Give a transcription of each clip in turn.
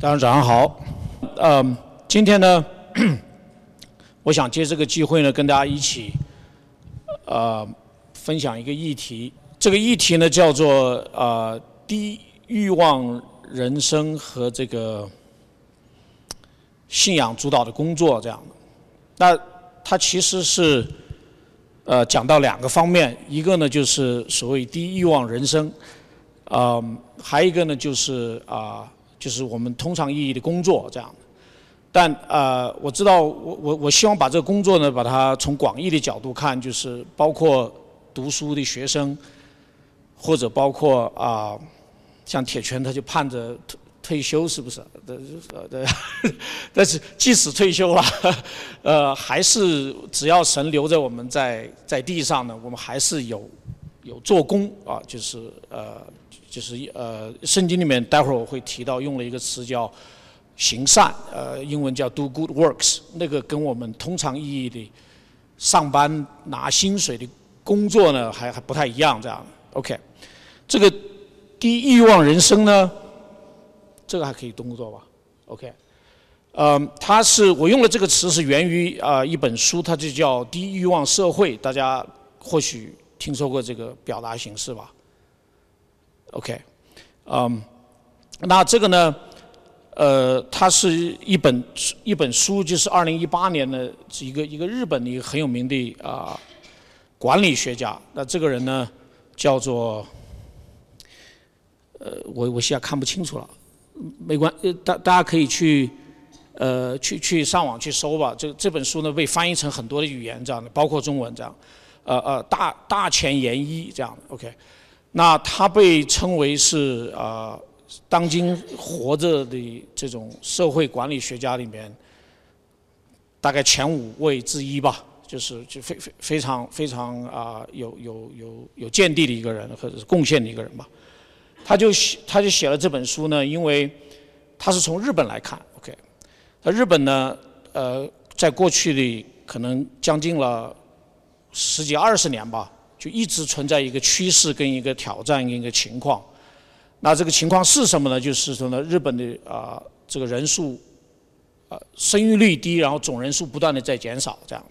大家早上好，呃，今天呢，我想借这个机会呢，跟大家一起，呃，分享一个议题。这个议题呢，叫做呃低欲望人生和这个信仰主导的工作这样的。那它其实是呃讲到两个方面，一个呢就是所谓低欲望人生，呃，还有一个呢就是啊。就是我们通常意义的工作这样的，但呃，我知道我我我希望把这个工作呢，把它从广义的角度看，就是包括读书的学生，或者包括啊，像铁拳他就盼着退退休是不是？但是即使退休了，呃，还是只要神留着我们在在地上呢，我们还是有有做工啊，就是呃。就是呃，圣经里面待会儿我会提到用了一个词叫行善，呃，英文叫 do good works，那个跟我们通常意义的上班拿薪水的工作呢，还还不太一样。这样，OK，这个低欲望人生呢，这个还可以动作吧？OK，呃，它是我用的这个词是源于啊一本书，它就叫《低欲望社会》，大家或许听说过这个表达形式吧？OK，嗯，那这个呢，呃，它是一本一本书，就是二零一八年的一个一个日本的一个很有名的啊管理学家。那这个人呢，叫做，呃，我我现在看不清楚了，没关，大大家可以去呃去去上网去搜吧。这这本书呢被翻译成很多的语言，这样的，包括中文这样，呃呃，大大前研一这样的，OK。那他被称为是啊，当今活着的这种社会管理学家里面，大概前五位之一吧，就是就非非非常非常啊有有有有见地的一个人，或者是贡献的一个人吧。他就写他就写了这本书呢，因为他是从日本来看，OK，那日本呢，呃，在过去的可能将近了十几二十年吧。就一直存在一个趋势跟一个挑战一个情况，那这个情况是什么呢？就是说呢，日本的啊这个人数啊生育率低，然后总人数不断的在减少这样，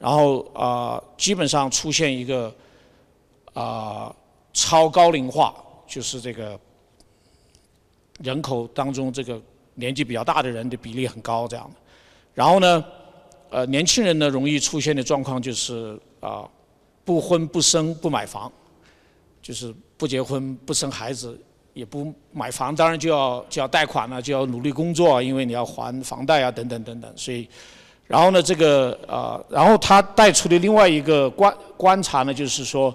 然后啊基本上出现一个啊超高龄化，就是这个人口当中这个年纪比较大的人的比例很高这样，然后呢呃年轻人呢容易出现的状况就是啊。不婚不生不买房，就是不结婚不生孩子也不买房，当然就要就要贷款了，就要努力工作，因为你要还房贷啊等等等等。所以，然后呢，这个啊，然后他带出的另外一个观观察呢，就是说，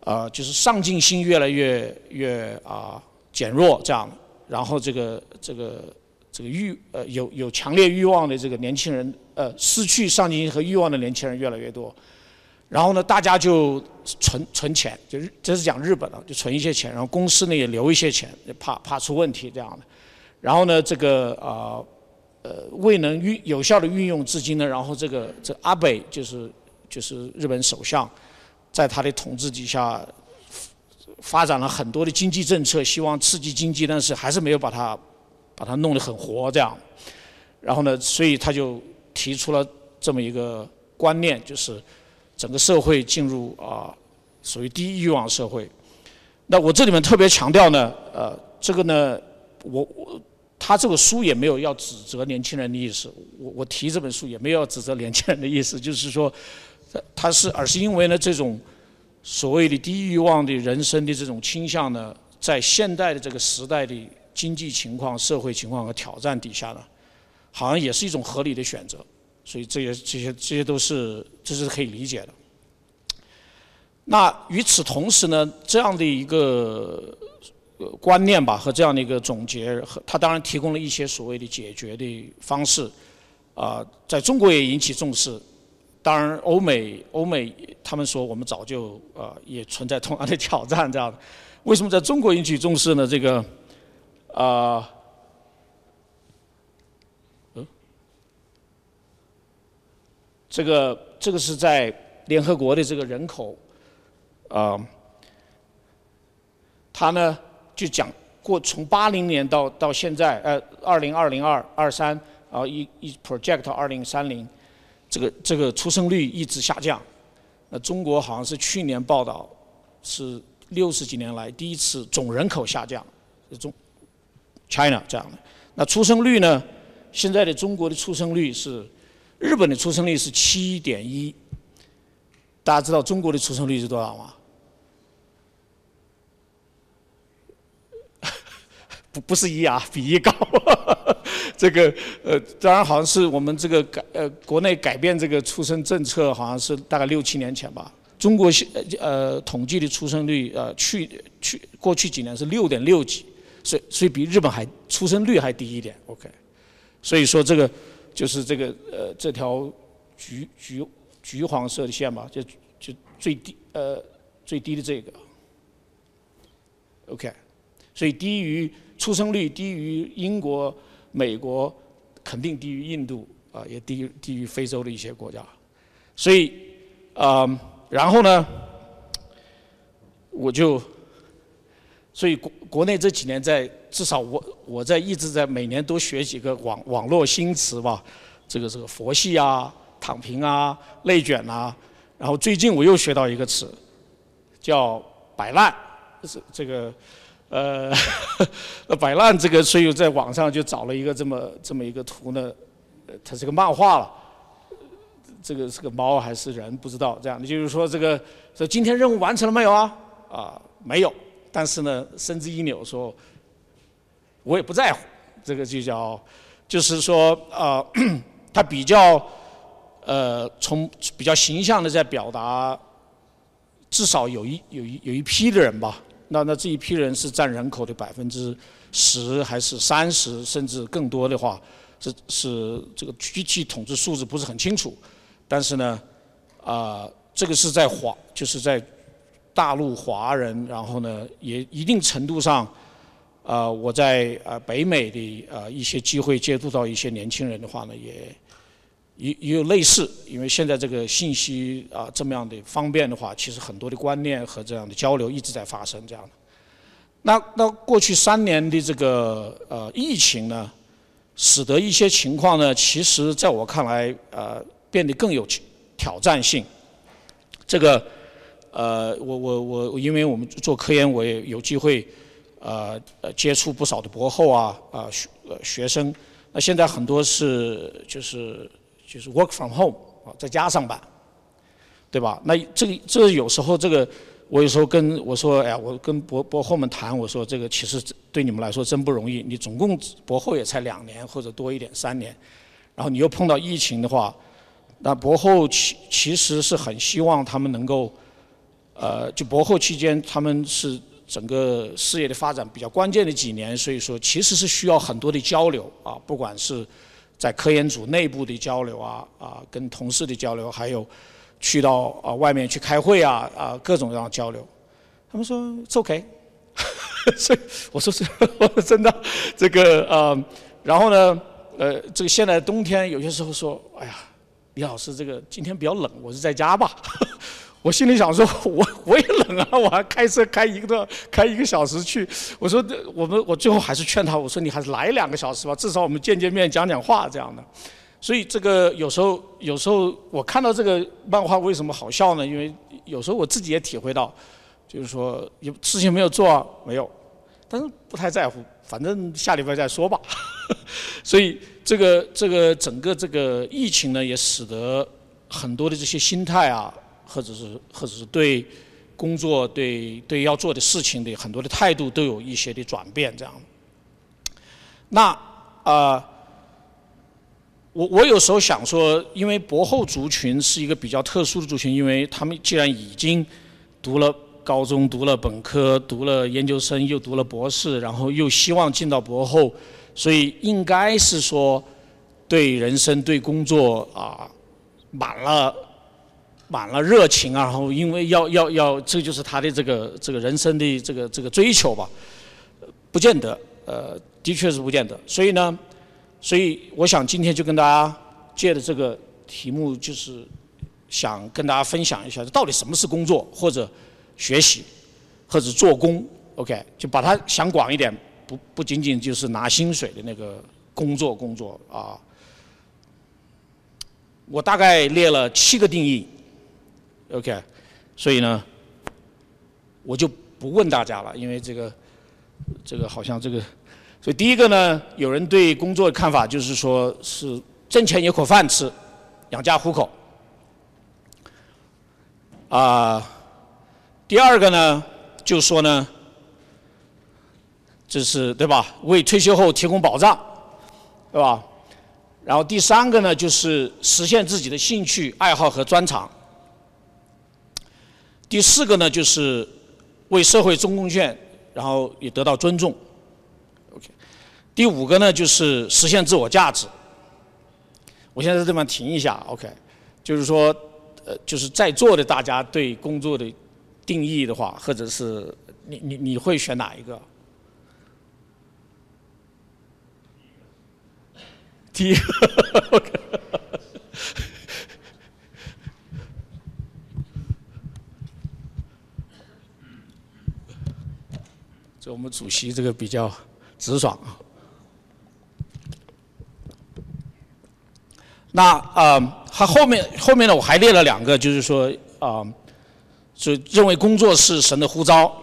呃，就是上进心越来越越啊减弱这样，然后这个这个这个欲呃有有强烈欲望的这个年轻人呃失去上进心和欲望的年轻人越来越多。然后呢，大家就存存钱，就是这是讲日本的，就存一些钱，然后公司呢也留一些钱，怕怕出问题这样的。然后呢，这个啊呃未能运有效的运用资金呢，然后这个这阿北就是就是日本首相，在他的统治底下发展了很多的经济政策，希望刺激经济，但是还是没有把它把它弄得很活这样。然后呢，所以他就提出了这么一个观念，就是。整个社会进入啊，属于低欲望社会。那我这里面特别强调呢，呃，这个呢，我我他这个书也没有要指责年轻人的意思。我我提这本书也没有要指责年轻人的意思，就是说，他是而是因为呢，这种所谓的低欲望的人生的这种倾向呢，在现代的这个时代的经济情况、社会情况和挑战底下呢，好像也是一种合理的选择。所以这些这些这些都是这是可以理解的。那与此同时呢，这样的一个观念吧和这样的一个总结，和他当然提供了一些所谓的解决的方式，啊，在中国也引起重视。当然，欧美欧美他们说我们早就啊也存在同样的挑战，这样的。为什么在中国引起重视呢？这个啊。这个这个是在联合国的这个人口，啊，他呢就讲过从八零年到到现在，呃，二零二零二二三，啊一一 project 二零三零，这个这个出生率一直下降。那中国好像是去年报道是六十几年来第一次总人口下降，中 China 这样的。那出生率呢？现在的中国的出生率是，日本的出生率是七点一。大家知道中国的出生率是多少吗？不不是一啊，比一高。这个呃，当然好像是我们这个改呃国内改变这个出生政策，好像是大概六七年前吧。中国现呃统计的出生率呃去去过去几年是六点六几，所以所以比日本还出生率还低一点。OK，所以说这个就是这个呃这条橘橘橘黄色的线嘛，就就最低呃最低的这个。OK，所以低于。出生率低于英国、美国，肯定低于印度啊，也低于低于非洲的一些国家，所以啊，然后呢，我就，所以国国内这几年在至少我我在一直在每年都学几个网网络新词吧，这个这个佛系啊、躺平啊、内卷啊，然后最近我又学到一个词，叫摆烂，是这个。呃，摆烂这个，所以在网上就找了一个这么这么一个图呢，它是个漫画了，这个是个猫还是人不知道，这样的就是说这个说今天任务完成了没有啊？啊，没有，但是呢，身子一扭说，我也不在乎，这个就叫，就是说啊，他比较呃从比较形象的在表达，至少有一有一有一批的人吧。那那这一批人是占人口的百分之十还是三十，甚至更多的话，是是这个具体统治数字不是很清楚。但是呢，啊，这个是在华，就是在大陆华人，然后呢，也一定程度上，啊，我在啊北美的啊一些机会接触到一些年轻人的话呢，也。也也有类似，因为现在这个信息啊这么样的方便的话，其实很多的观念和这样的交流一直在发生这样的。那那过去三年的这个呃疫情呢，使得一些情况呢，其实在我看来呃变得更有挑战性。这个呃我我我因为我们做科研，我也有机会呃呃接触不少的博后啊啊学学生。那现在很多是就是。就是 work from home 啊，在家上班，对吧？那这个这有时候这个，我有时候跟我说，哎呀，我跟博博后们谈，我说这个其实对你们来说真不容易。你总共博后也才两年或者多一点三年，然后你又碰到疫情的话，那博后其其实是很希望他们能够，呃，就博后期间他们是整个事业的发展比较关键的几年，所以说其实是需要很多的交流啊，不管是。在科研组内部的交流啊啊，跟同事的交流，还有去到啊外面去开会啊啊各种各样的交流。他们说 It's OK，所以我说是 我说真的这个呃，然后呢呃这个现在冬天有些时候说，哎呀李老师这个今天比较冷，我是在家吧。我心里想说，我我也冷啊，我还开车开一个多开一个小时去。我说，我们我最后还是劝他，我说你还是来两个小时吧，至少我们见见面讲讲话这样的。所以这个有时候有时候我看到这个漫画为什么好笑呢？因为有时候我自己也体会到，就是说有事情没有做啊，没有，但是不太在乎，反正下礼拜再说吧。所以这个这个整个这个疫情呢，也使得很多的这些心态啊。或者是或者是对工作、对对要做的事情的很多的态度都有一些的转变，这样。那啊，我我有时候想说，因为博后族群是一个比较特殊的族群，因为他们既然已经读了高中、读了本科、读了研究生，又读了博士，然后又希望进到博后，所以应该是说对人生、对工作啊满了。满了热情啊，然后因为要要要，这就是他的这个这个人生的这个这个追求吧，不见得，呃，的确是不见得。所以呢，所以我想今天就跟大家借的这个题目，就是想跟大家分享一下，到底什么是工作，或者学习，或者做工，OK，就把它想广一点，不不仅仅就是拿薪水的那个工作工作啊。我大概列了七个定义，OK，所以呢，我就不问大家了，因为这个这个好像这个，所以第一个呢，有人对工作的看法就是说是挣钱有口饭吃，养家糊口。啊，第二个呢，就说呢，这是对吧？为退休后提供保障，对吧？然后第三个呢，就是实现自己的兴趣爱好和专长。第四个呢，就是为社会做贡献，然后也得到尊重。OK。第五个呢，就是实现自我价值。我现在在这地方停一下，OK。就是说，呃，就是在座的大家对工作的定义的话，或者是你你你会选哪一个？第一个，这我们主席这个比较直爽啊。那啊，他后面后面呢，我还列了两个，就是说啊，就认为工作是神的呼召。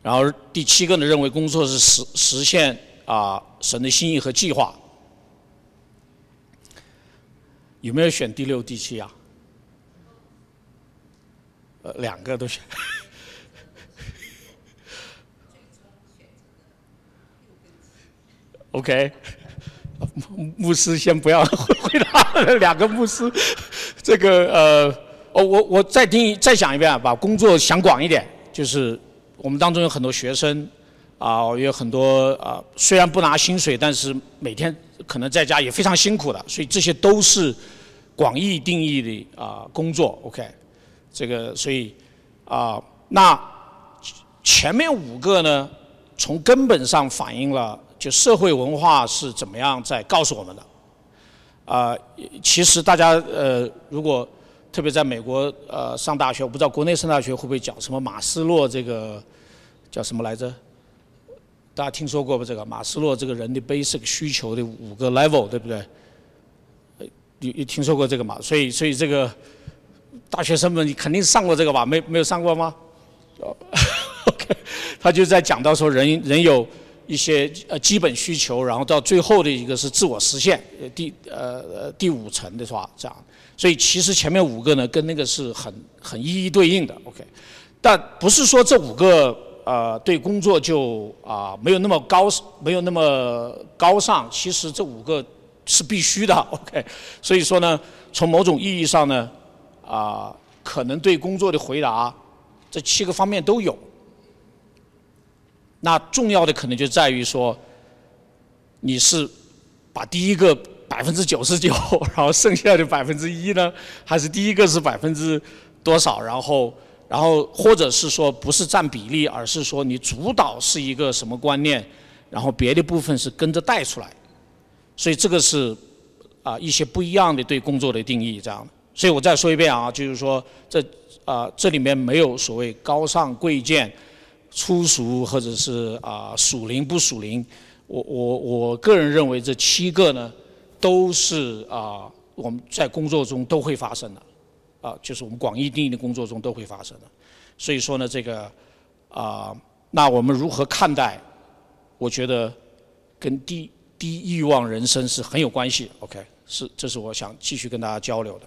然后第七个呢，认为工作是实实现啊。神的心意和计划，有没有选第六、第七啊？呃，两个都选。OK，牧师先不要回答两个牧师，这个呃，哦，我我再听再讲一遍啊，把工作想广一点，就是我们当中有很多学生。啊，有很多啊，虽然不拿薪水，但是每天可能在家也非常辛苦的，所以这些都是广义定义的啊工作。OK，这个所以啊，那前面五个呢，从根本上反映了就社会文化是怎么样在告诉我们的。啊，其实大家呃，如果特别在美国呃上大学，我不知道国内上大学会不会讲什么马斯洛这个叫什么来着？大家听说过不？这个马斯洛这个人的 basic 需求的五个 level，对不对？你你听说过这个吗？所以所以这个大学生们你肯定上过这个吧？没没有上过吗？OK，他就在讲到说人人有一些呃基本需求，然后到最后的一个是自我实现，第呃第五层的是吧这样。所以其实前面五个呢跟那个是很很一一对应的 OK，但不是说这五个。呃，对工作就啊没有那么高，没有那么高尚。其实这五个是必须的，OK。所以说呢，从某种意义上呢，啊，可能对工作的回答，这七个方面都有。那重要的可能就在于说，你是把第一个百分之九十九，然后剩下的百分之一呢，还是第一个是百分之多少，然后。然后，或者是说不是占比例，而是说你主导是一个什么观念，然后别的部分是跟着带出来，所以这个是啊一些不一样的对工作的定义，这样。所以我再说一遍啊，就是说这啊这里面没有所谓高尚贵贱、粗俗或者是啊属灵不属灵。我我我个人认为这七个呢都是啊我们在工作中都会发生的。啊，就是我们广义定义的工作中都会发生的，所以说呢，这个啊，那我们如何看待？我觉得跟低低欲望人生是很有关系。OK，是，这是我想继续跟大家交流的。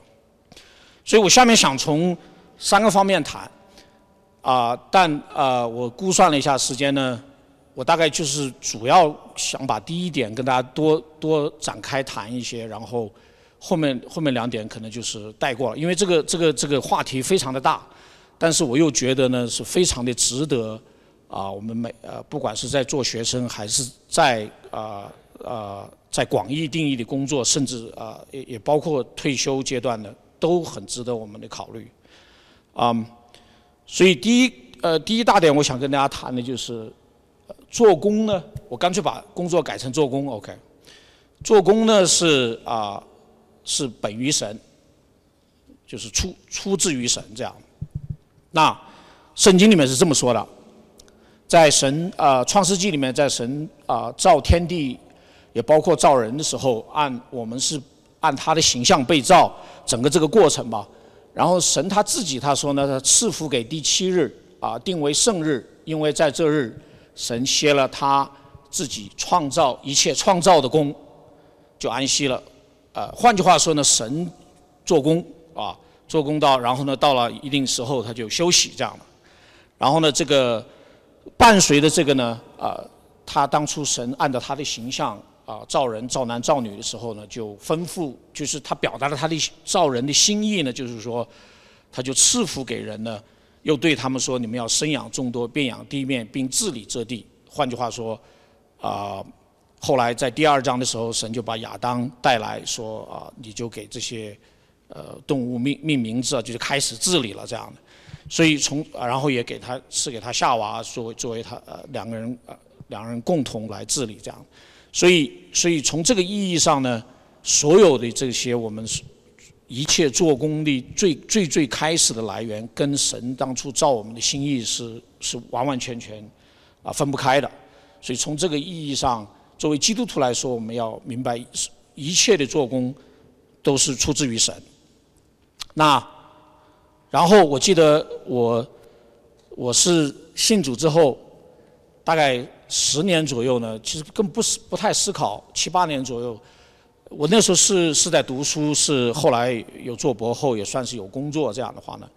所以我下面想从三个方面谈啊，但啊，我估算了一下时间呢，我大概就是主要想把第一点跟大家多多展开谈一些，然后。后面后面两点可能就是带过了，因为这个这个这个话题非常的大，但是我又觉得呢是非常的值得啊，我们每呃不管是在做学生还是在啊啊在广义定义的工作，甚至啊也也包括退休阶段的，都很值得我们的考虑。啊，所以第一呃第一大点我想跟大家谈的就是做工呢，我干脆把工作改成做工，OK，做工呢是啊。是本于神，就是出出自于神这样。那圣经里面是这么说的，在神啊创世纪里面，在神啊造天地，也包括造人的时候，按我们是按他的形象被造，整个这个过程吧。然后神他自己他说呢，他赐福给第七日啊，定为圣日，因为在这日，神歇了他自己创造一切创造的功，就安息了。呃，换句话说呢，神做工啊，做工到，然后呢，到了一定时候他就休息这样的。然后呢，这个伴随着这个呢，啊，他当初神按照他的形象啊造人造男造女的时候呢，就吩咐，就是他表达了他的造人的心意呢，就是说，他就赐福给人呢，又对他们说，你们要生养众多，遍养地面，并治理这地。换句话说，啊。后来在第二章的时候，神就把亚当带来说啊，你就给这些呃动物命命名字，就是开始治理了这样的。所以从然后也给他赐给他夏娃作为作为他呃两个人呃两人共同来治理这样。所以所以从这个意义上呢，所有的这些我们一切做工的最最最开始的来源，跟神当初造我们的心意是是完完全全啊分不开的。所以从这个意义上。作为基督徒来说，我们要明白，一切的做工都是出自于神。那，然后我记得我我是信主之后，大概十年左右呢，其实更不是不太思考，七八年左右，我那时候是是在读书，是后来有做博后，也算是有工作这样的话呢，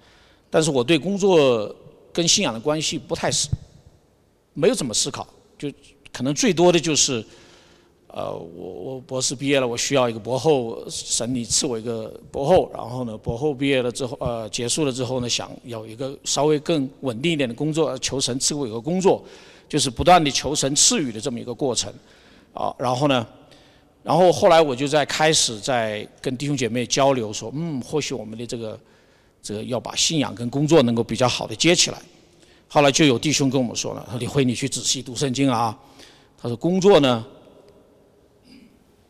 但是我对工作跟信仰的关系不太思，没有怎么思考，就。可能最多的就是，呃，我我博士毕业了，我需要一个博后，神你赐我一个博后，然后呢，博后毕业了之后，呃，结束了之后呢，想有一个稍微更稳定一点的工作，求神赐我一个工作，就是不断的求神赐予的这么一个过程，啊，然后呢，然后后来我就在开始在跟弟兄姐妹交流，说，嗯，或许我们的这个这个要把信仰跟工作能够比较好的接起来，后来就有弟兄跟我们说了，说李辉，你去仔细读圣经啊。他说：“工作呢，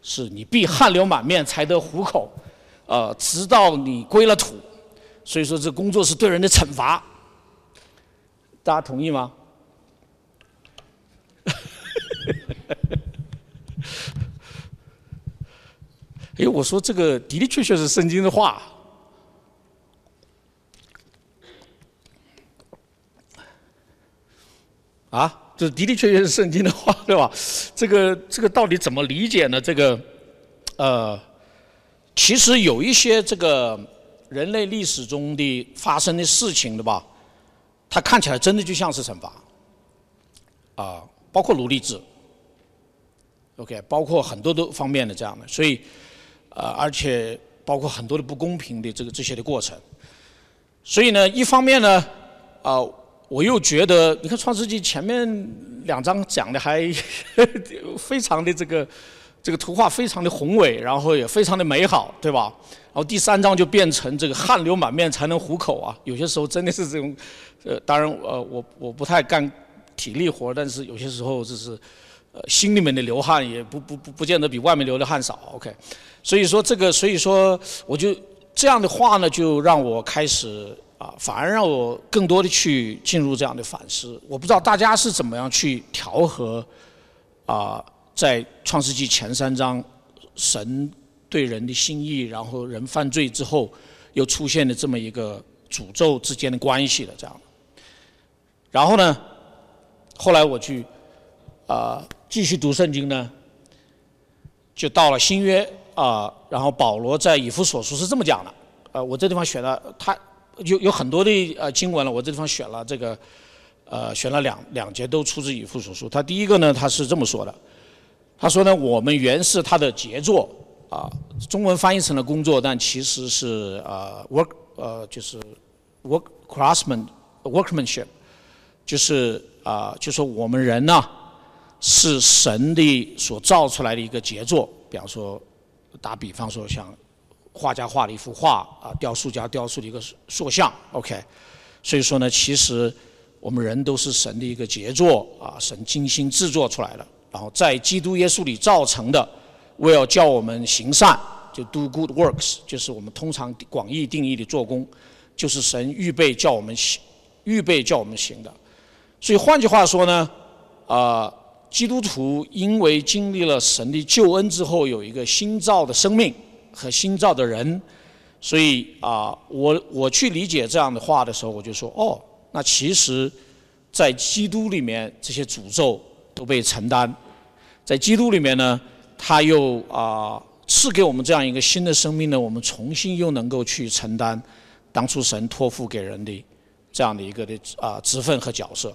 是你必汗流满面才得糊口，呃，直到你归了土。所以说，这工作是对人的惩罚。大家同意吗？” 哎，我说这个的的确确是圣经的话啊。这的的确确是圣经的话，对吧？这个这个到底怎么理解呢？这个，呃，其实有一些这个人类历史中的发生的事情，对吧？它看起来真的就像是惩罚，啊，包括奴隶制，OK，包括很多的方面的这样的，所以，呃，而且包括很多的不公平的这个这些的过程，所以呢，一方面呢，啊。我又觉得，你看《创世纪》前面两章讲的还 非常的这个这个图画非常的宏伟，然后也非常的美好，对吧？然后第三章就变成这个汗流满面才能糊口啊！有些时候真的是这种，呃，当然呃，我我不太干体力活，但是有些时候就是呃心里面的流汗也不不不不见得比外面流的汗少。OK，所以说这个，所以说我就这样的话呢，就让我开始。啊，反而让我更多的去进入这样的反思。我不知道大家是怎么样去调和啊，在创世纪前三章，神对人的心意，然后人犯罪之后，又出现了这么一个诅咒之间的关系的这样。然后呢，后来我去啊继续读圣经呢，就到了新约啊，然后保罗在以弗所书是这么讲的。呃，我这地方选了他。有有很多的呃经文了，我这地方选了这个，呃，选了两两节都出自以父所书。他第一个呢，他是这么说的，他说呢，我们原是他的杰作啊，中文翻译成了工作，但其实是呃 work 呃就是 work craftsman workmanship，就是啊，就说我们人呢是神的所造出来的一个杰作。比方说，打比方说像。画家画了一幅画啊，雕塑家雕塑了一个塑像，OK。所以说呢，其实我们人都是神的一个杰作啊，神精心制作出来的，然后在基督耶稣里造成的，为了叫我们行善，就 do good works，就是我们通常广义定义的做工，就是神预备叫我们行，预备叫我们行的。所以换句话说呢，啊，基督徒因为经历了神的救恩之后，有一个新造的生命和新造的人，所以啊，我我去理解这样的话的时候，我就说，哦，那其实，在基督里面这些诅咒都被承担，在基督里面呢，他又啊赐给我们这样一个新的生命呢，我们重新又能够去承担当初神托付给人的这样的一个的啊职分和角色。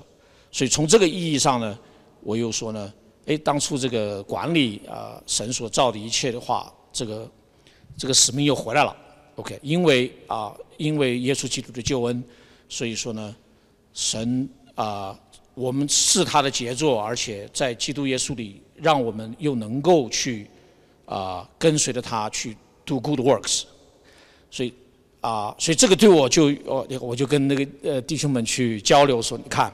所以从这个意义上呢，我又说呢，哎，当初这个管理啊神所造的一切的话，这个这个使命又回来了。OK，因为啊，因为耶稣基督的救恩，所以说呢，神啊，我们是他的杰作，而且在基督耶稣里，让我们又能够去啊跟随着他去 do good works。所以啊，所以这个对我就我我就跟那个呃弟兄们去交流说，你看。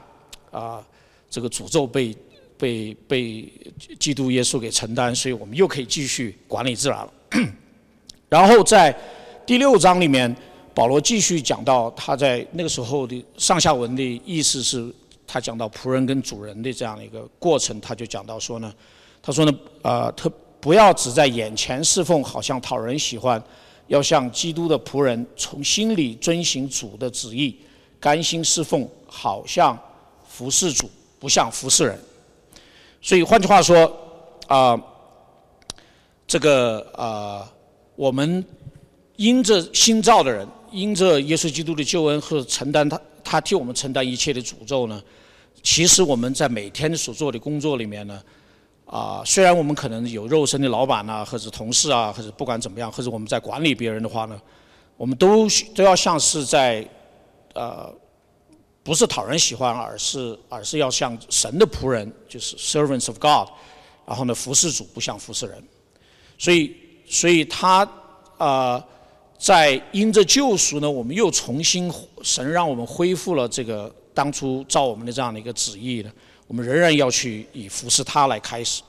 啊，这个诅咒被被被基督耶稣给承担，所以我们又可以继续管理自然了。然后在第六章里面，保罗继续讲到他在那个时候的上下文的意思是，他讲到仆人跟主人的这样一个过程，他就讲到说呢，他说呢，呃，特不要只在眼前侍奉，好像讨人喜欢，要像基督的仆人，从心里遵行主的旨意，甘心侍奉，好像。服侍主不像服侍人，所以换句话说，啊，这个啊，我们因着新造的人，因着耶稣基督的救恩和承担他他替我们承担一切的诅咒呢，其实我们在每天所做的工作里面呢，啊，虽然我们可能有肉身的老板呐，或者同事啊，或者不管怎么样，或者我们在管理别人的话呢，我们都都要像是在呃。不是讨人喜欢，而是而是要像神的仆人，就是 servants of God，然后呢服侍主不像服侍人，所以所以他啊在因着救赎呢，我们又重新神让我们恢复了这个当初照我们的这样的一个旨意呢，我们仍然要去以服侍他来开始，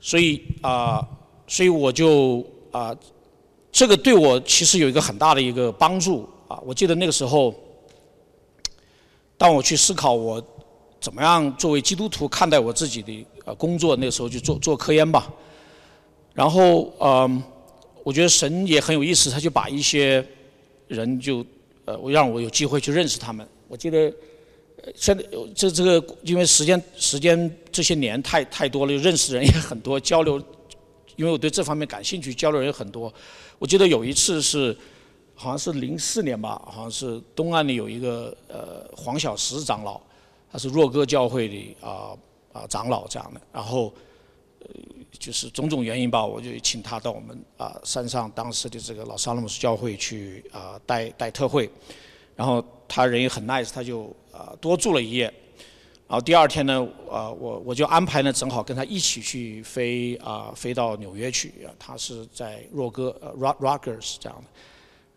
所以啊所以我就啊这个对我其实有一个很大的一个帮助啊，我记得那个时候。当我去思考我怎么样作为基督徒看待我自己的呃工作，那个时候就做做科研吧。然后嗯，我觉得神也很有意思，他就把一些人就呃，让我有机会去认识他们。我记得现在这这个因为时间时间这些年太太多了，认识人也很多，交流，因为我对这方面感兴趣，交流人也很多。我记得有一次是。好像是零四年吧，好像是东岸里有一个呃黄小石长老，他是若歌教会的啊啊长老这样的，然后呃就是种种原因吧，我就请他到我们啊山上当时的这个老萨勒姆斯教会去啊带带特会，然后他人也很 nice，他就啊多住了一夜，然后第二天呢啊我我就安排呢正好跟他一起去飞啊飞到纽约去，他是在若歌呃 Rock Rockers 这样的。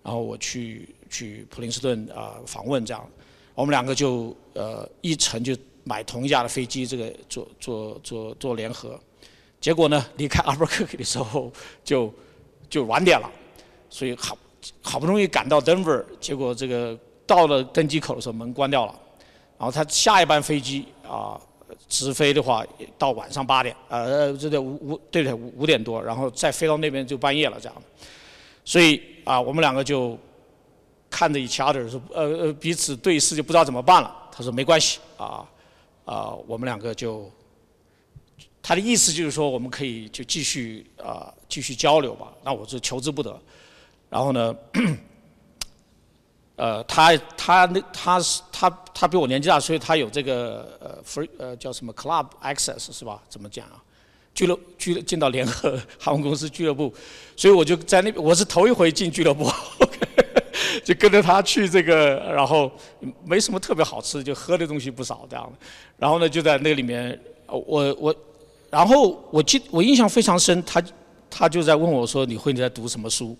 然后我去去普林斯顿啊访问这样，我们两个就呃一程就买同一架的飞机，这个做做做做联合，结果呢离开阿尔伯克克的时候就就晚点了，所以好好不容易赶到 Denver，结果这个到了登机口的时候门关掉了，然后他下一班飞机啊直飞的话到晚上八点，呃这个五五对不对五五点多，然后再飞到那边就半夜了这样，所以。啊，我们两个就看着 each other 说，呃呃，彼此对视就不知道怎么办了。他说没关系，啊啊，我们两个就，他的意思就是说我们可以就继续啊继续交流吧。那我就求之不得。然后呢，呃，他他那他是他他比我年纪大，所以他有这个呃 free 呃叫什么 club access 是吧？怎么讲啊？俱乐俱乐进到联合航空公司俱乐部，所以我就在那边，我是头一回进俱乐部，就跟着他去这个，然后没什么特别好吃，就喝的东西不少这样的。然后呢，就在那里面，我我，然后我记我印象非常深，他他就在问我说：“你会你在读什么书？”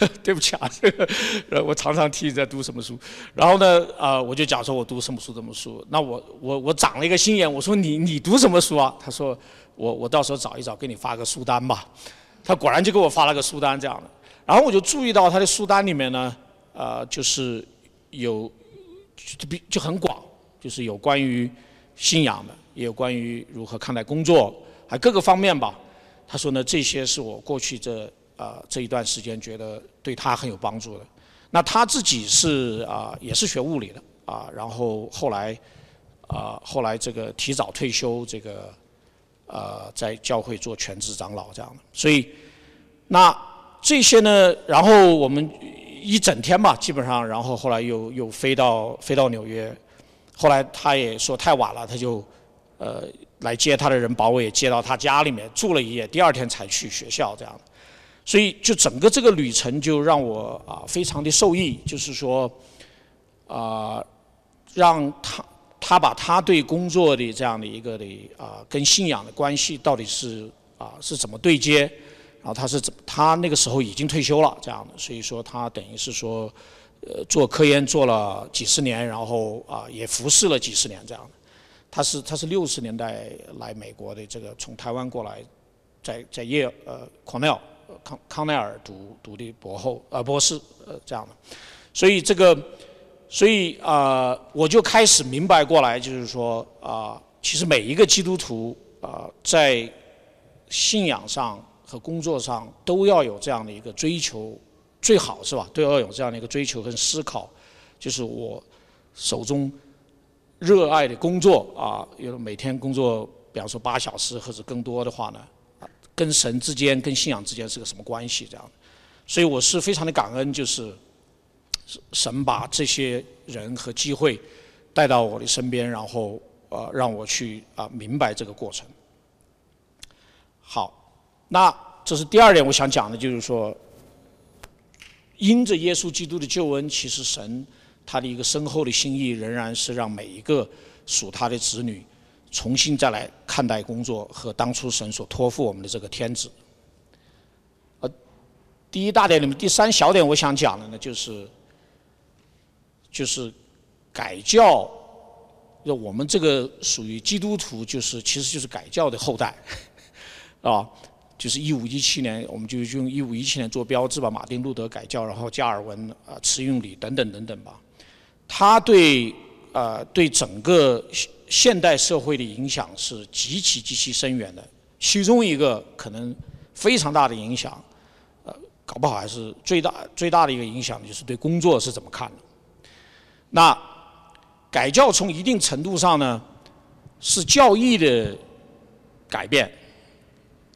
对不起啊，这 个我常常提你在读什么书。然后呢，啊，我就讲说我读什么书什么书。那我我我长了一个心眼，我说你你读什么书啊？他说。我我到时候找一找，给你发个书单吧。他果然就给我发了个书单这样的。然后我就注意到他的书单里面呢，呃，就是有就比就很广就是有关于信仰的，也有关于如何看待工作，还各个方面吧。他说呢，这些是我过去这啊这一段时间觉得对他很有帮助的。那他自己是啊也是学物理的啊，然后后来啊后来这个提早退休，这个呃在教会做全职长老这样的。所以那这些呢，然后我们一整天吧，基本上，然后后来又又飞到飞到纽约。后来他也说太晚了，他就呃来接他的人把我也接到他家里面住了一夜，第二天才去学校这样的。所以，就整个这个旅程就让我啊非常的受益，就是说，啊，让他他把他对工作的这样的一个的啊跟信仰的关系到底是啊是怎么对接，然后他是怎他那个时候已经退休了这样的，所以说他等于是说，呃做科研做了几十年，然后啊也服侍了几十年这样的，他是他是六十年代来美国的这个从台湾过来，在在耶呃 Cornell。康康奈尔读读的博后呃博士呃这样的，所以这个所以啊我就开始明白过来，就是说啊其实每一个基督徒啊在信仰上和工作上都要有这样的一个追求，最好是吧？都要有这样的一个追求和思考，就是我手中热爱的工作啊，有每天工作，比方说八小时或者更多的话呢。跟神之间、跟信仰之间是个什么关系？这样，所以我是非常的感恩，就是神把这些人和机会带到我的身边，然后呃让我去啊明白这个过程。好，那这是第二点我想讲的，就是说，因着耶稣基督的救恩，其实神他的一个深厚的心意，仍然是让每一个属他的子女。重新再来看待工作和当初神所托付我们的这个天职。呃，第一大点里面第三小点我想讲的呢，就是就是改教，那我们这个属于基督徒，就是其实就是改教的后代，啊，就是一五一七年我们就用一五一七年做标志吧，马丁路德改教，然后加尔文啊，慈运礼等等等等吧，他对呃对整个。现代社会的影响是极其极其深远的，其中一个可能非常大的影响，呃，搞不好还是最大最大的一个影响，就是对工作是怎么看的。那改教从一定程度上呢，是教义的改变，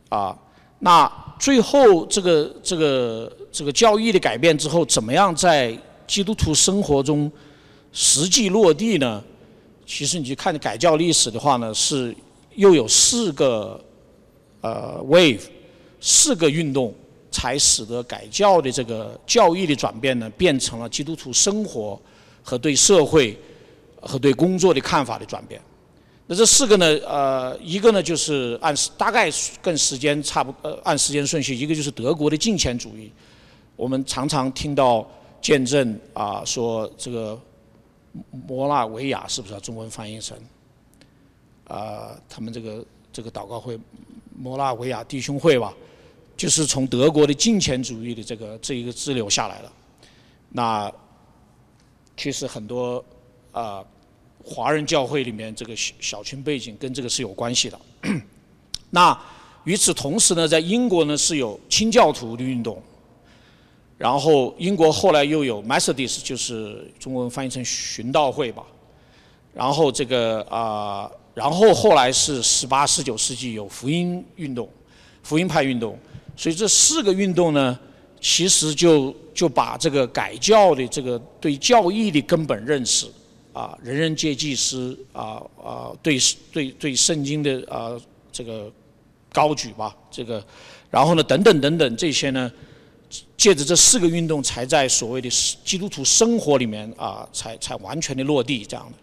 啊，那最后这个这个这个教义的改变之后，怎么样在基督徒生活中实际落地呢？其实你去看改教历史的话呢，是又有四个呃 wave，四个运动，才使得改教的这个教义的转变呢，变成了基督徒生活和对社会和对工作的看法的转变。那这四个呢，呃，一个呢就是按大概跟时间差不呃按时间顺序，一个就是德国的金钱主义。我们常常听到见证啊，说这个。摩纳维亚是不是啊中文翻译成？啊，他们这个这个祷告会，摩纳维亚弟兄会吧，就是从德国的金钱主义的这个这一个支流下来了。那其实很多啊，华人教会里面这个小小群背景跟这个是有关系的。那与此同时呢，在英国呢是有清教徒的运动。然后英国后来又有 Methodist，就是中文翻译成寻道会吧。然后这个啊，然后后来是十八、十九世纪有福音运动、福音派运动。所以这四个运动呢，其实就就把这个改教的这个对教义的根本认识啊，人人皆祭司啊啊，对对对圣经的啊这个高举吧，这个，然后呢等等等等这些呢。借着这四个运动，才在所谓的基督徒生活里面啊，才才完全的落地这样的。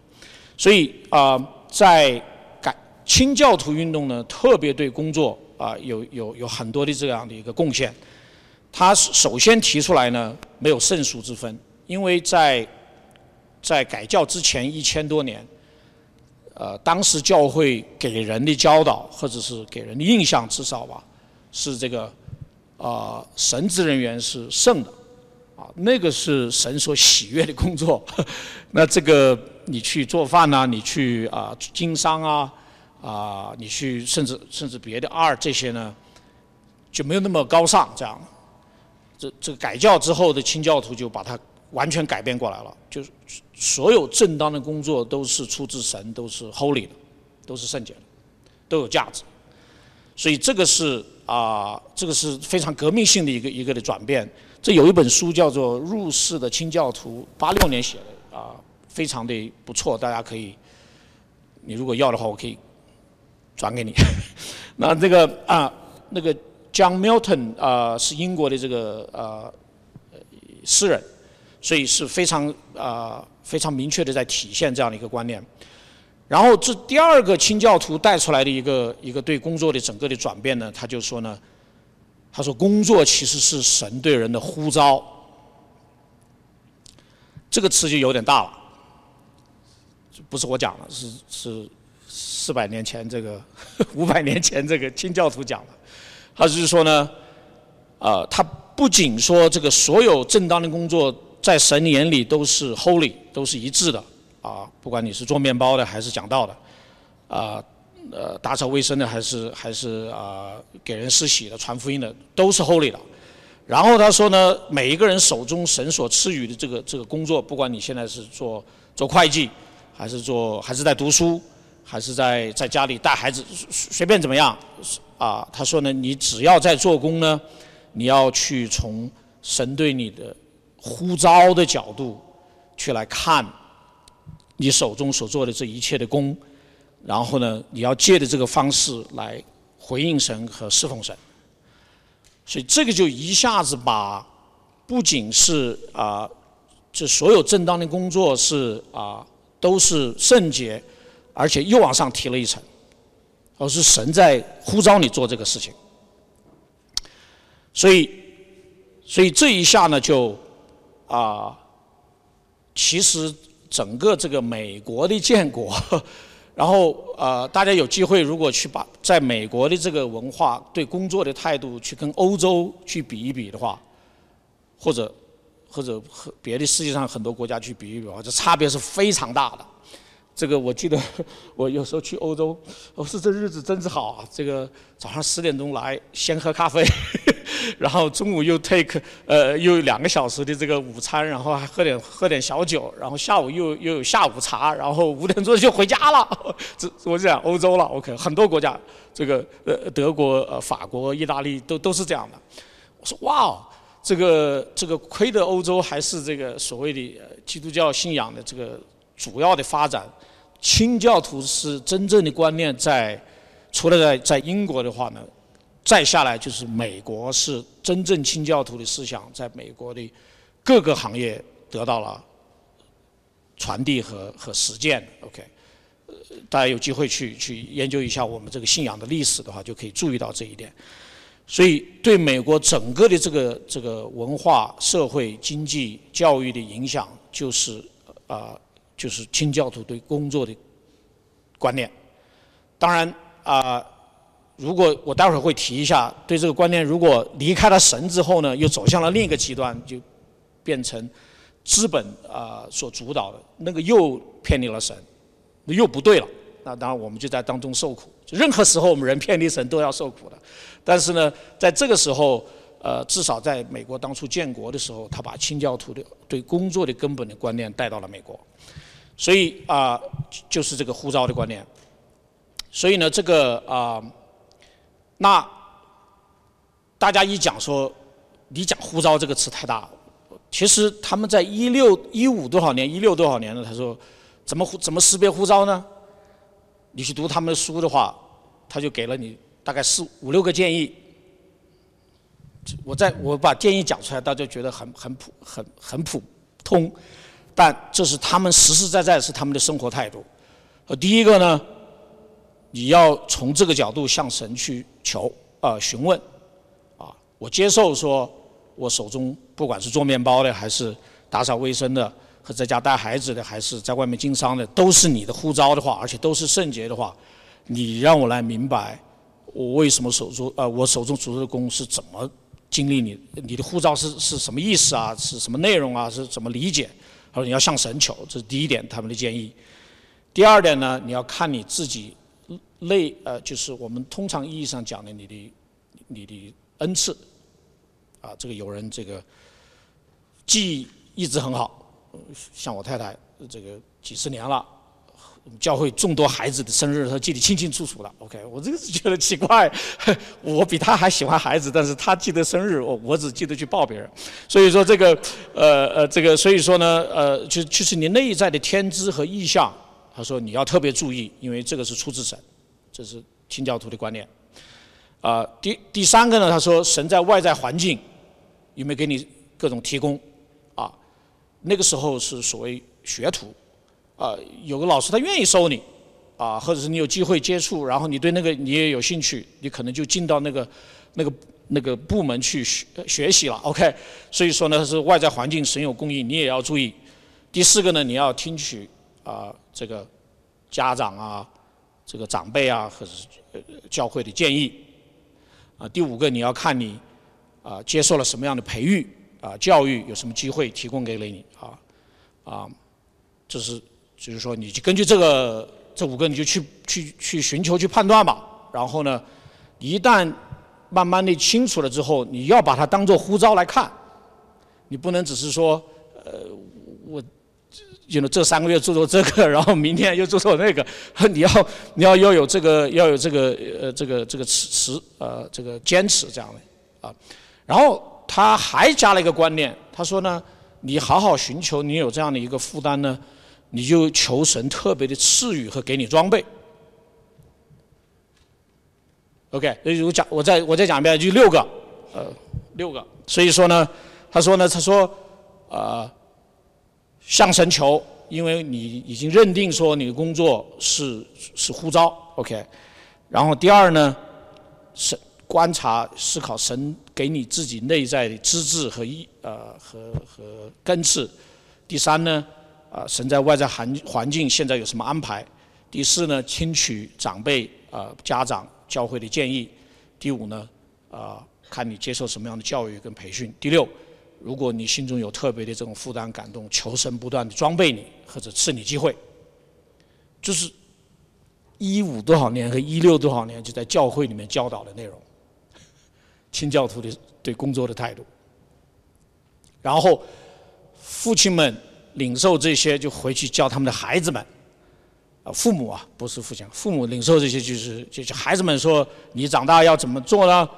所以啊，在改清教徒运动呢，特别对工作啊有有有很多的这样的一个贡献。他首先提出来呢，没有圣俗之分，因为在在改教之前一千多年，呃，当时教会给人的教导或者是给人的印象，至少吧，是这个。啊，神职人员是圣的，啊，那个是神所喜悦的工作。那这个你去做饭呐，你去啊经商啊，啊，你去甚至甚至别的二这些呢，就没有那么高尚。这样，这这个改教之后的清教徒就把它完全改变过来了，就是所有正当的工作都是出自神，都是 holy 的，都是圣洁的，都有价值。所以这个是啊，这个是非常革命性的一个一个的转变。这有一本书叫做《入世的清教徒》，八六年写的啊，非常的不错，大家可以，你如果要的话，我可以转给你。那这个啊，那个 John Milton 啊，是英国的这个呃诗人，所以是非常啊非常明确的在体现这样的一个观念。然后这第二个清教徒带出来的一个一个对工作的整个的转变呢，他就说呢。他说：“工作其实是神对人的呼召。”这个词就有点大了，不是我讲的，是是四百年前这个五百年前这个清教徒讲的。他就是说呢，啊，他不仅说这个所有正当的工作在神眼里都是 holy，都是一致的啊，不管你是做面包的还是讲道的，啊。呃，打扫卫生的还是还是啊，给人施洗的、传福音的，都是 holy 的。然后他说呢，每一个人手中神所赐予的这个这个工作，不管你现在是做做会计，还是做还是在读书，还是在在家里带孩子，随便怎么样啊。他说呢，你只要在做工呢，你要去从神对你的呼召的角度去来看你手中所做的这一切的工。然后呢，你要借的这个方式来回应神和侍奉神，所以这个就一下子把不仅是啊，这所有正当的工作是啊都是圣洁，而且又往上提了一层，而是神在呼召你做这个事情。所以，所以这一下呢，就啊，其实整个这个美国的建国。然后呃，大家有机会如果去把在美国的这个文化对工作的态度去跟欧洲去比一比的话，或者或者和别的世界上很多国家去比一比的话，这差别是非常大的。这个我记得 我有时候去欧洲，我说这日子真是好啊！这个早上十点钟来，先喝咖啡。然后中午又 take 呃又两个小时的这个午餐，然后还喝点喝点小酒，然后下午又又有下午茶，然后五点钟就回家了。这我就讲欧洲了，OK，很多国家，这个呃德国、呃法国、意大利都都是这样的。我说哇哦，这个这个亏的欧洲还是这个所谓的基督教信仰的这个主要的发展，清教徒是真正的观念在，除了在在英国的话呢。再下来就是美国是真正清教徒的思想，在美国的各个行业得到了传递和和实践。OK，大家有机会去去研究一下我们这个信仰的历史的话，就可以注意到这一点。所以对美国整个的这个这个文化、社会、经济、教育的影响，就是啊，就是清教徒对工作的观念。当然啊。如果我待会儿会提一下，对这个观念，如果离开了神之后呢，又走向了另一个极端，就变成资本啊所主导的，那个又偏离了神，又不对了。那当然我们就在当中受苦。任何时候我们人偏离神都要受苦的。但是呢，在这个时候，呃，至少在美国当初建国的时候，他把清教徒的对工作的根本的观念带到了美国，所以啊，就是这个呼召的观念。所以呢，这个啊。那大家一讲说，你讲“呼召”这个词太大，其实他们在一六一五多少年，一六多少年了？他说，怎么怎么识别呼召呢？你去读他们的书的话，他就给了你大概四五六个建议。我在我把建议讲出来，大家觉得很很普很很普通，但这是他们实实在在是他们的生活态度。呃，第一个呢。你要从这个角度向神去求啊询问，啊，我接受说，我手中不管是做面包的，还是打扫卫生的，和在家带孩子的，还是在外面经商的，都是你的呼召的话，而且都是圣洁的话，你让我来明白，我为什么手中呃我手中做的工是怎么经历你你的护照是是什么意思啊？是什么内容啊？是怎么理解？他说你要向神求，这是第一点他们的建议。第二点呢，你要看你自己内呃，就是我们通常意义上讲的你的你的恩赐啊。这个有人这个记忆一直很好，像我太太这个几十年了。教会众多孩子的生日，他记得清清楚楚的。OK，我这个是觉得奇怪，我比他还喜欢孩子，但是他记得生日，我我只记得去抱别人。所以说这个，呃呃，这个所以说呢，呃，就就是你内在的天资和意向，他说你要特别注意，因为这个是出自神，这是清教徒的观念。啊，第第三个呢，他说神在外在环境有没有给你各种提供？啊，那个时候是所谓学徒。啊，有个老师他愿意收你，啊，或者是你有机会接触，然后你对那个你也有兴趣，你可能就进到那个那个那个部门去学学习了。OK，所以说呢是外在环境神有供应，你也要注意。第四个呢，你要听取啊这个家长啊这个长辈啊或者是教会的建议。啊，第五个你要看你啊接受了什么样的培育啊教育，有什么机会提供给了你啊啊，这是。就是说，你就根据这个这五个，你就去去去寻求去判断吧。然后呢，一旦慢慢的清楚了之后，你要把它当做呼召来看。你不能只是说，呃，我，用了这三个月做做这个，然后明天又做做那个。你要你要要有这个要有这个呃这个这个持持呃这个坚持这样的啊。然后他还加了一个观念，他说呢，你好好寻求，你有这样的一个负担呢。你就求神特别的赐予和给你装备，OK？所以我讲，我再我再讲一遍，就六个，呃，六个。所以说呢，他说呢，他说，呃，向神求，因为你已经认定说你的工作是是呼召，OK？然后第二呢，神观察思考神给你自己内在的资质和意呃和和根赐。第三呢？啊，神在外在环环境现在有什么安排？第四呢，听取长辈啊、家长、教会的建议。第五呢，啊，看你接受什么样的教育跟培训。第六，如果你心中有特别的这种负担、感动，求神不断的装备你或者赐你机会。就是一五多少年和一六多少年就在教会里面教导的内容，清教徒的对工作的态度。然后父亲们。领受这些，就回去教他们的孩子们，啊，父母啊，不是父亲，父母领受这些，就是就是孩子们说，你长大要怎么做呢？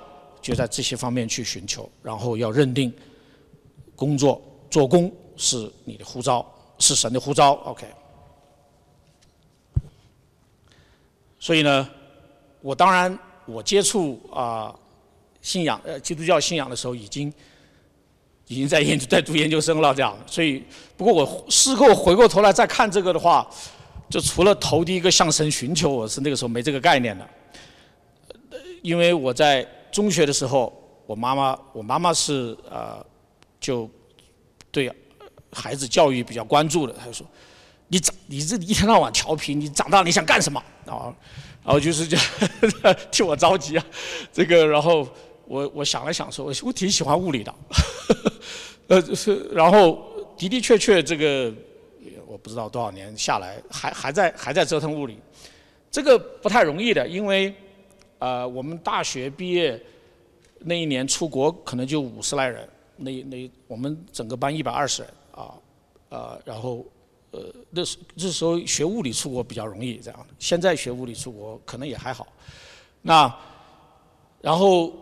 就在这些方面去寻求，然后要认定，工作做工是你的呼召，是神的呼召，OK。所以呢，我当然我接触啊信仰呃基督教信仰的时候已经。已经在研在读研究生了，这样。所以，不过我事后回过头来再看这个的话，就除了投第一个向神寻求，我是那个时候没这个概念的。因为我在中学的时候，我妈妈，我妈妈是呃，就对孩子教育比较关注的，她就说：“你长，你这一天到晚调皮，你长大你想干什么？”啊，然后就是就替我着急啊，这个，然后我我想了想说，我我挺喜欢物理的。呃，是，然后的的确确，这个我不知道多少年下来，还还在还在折腾物理，这个不太容易的，因为呃，我们大学毕业那一年出国可能就五十来人，那那我们整个班一百二十人啊，呃，然后呃，那时那时候学物理出国比较容易这样，现在学物理出国可能也还好，那然后。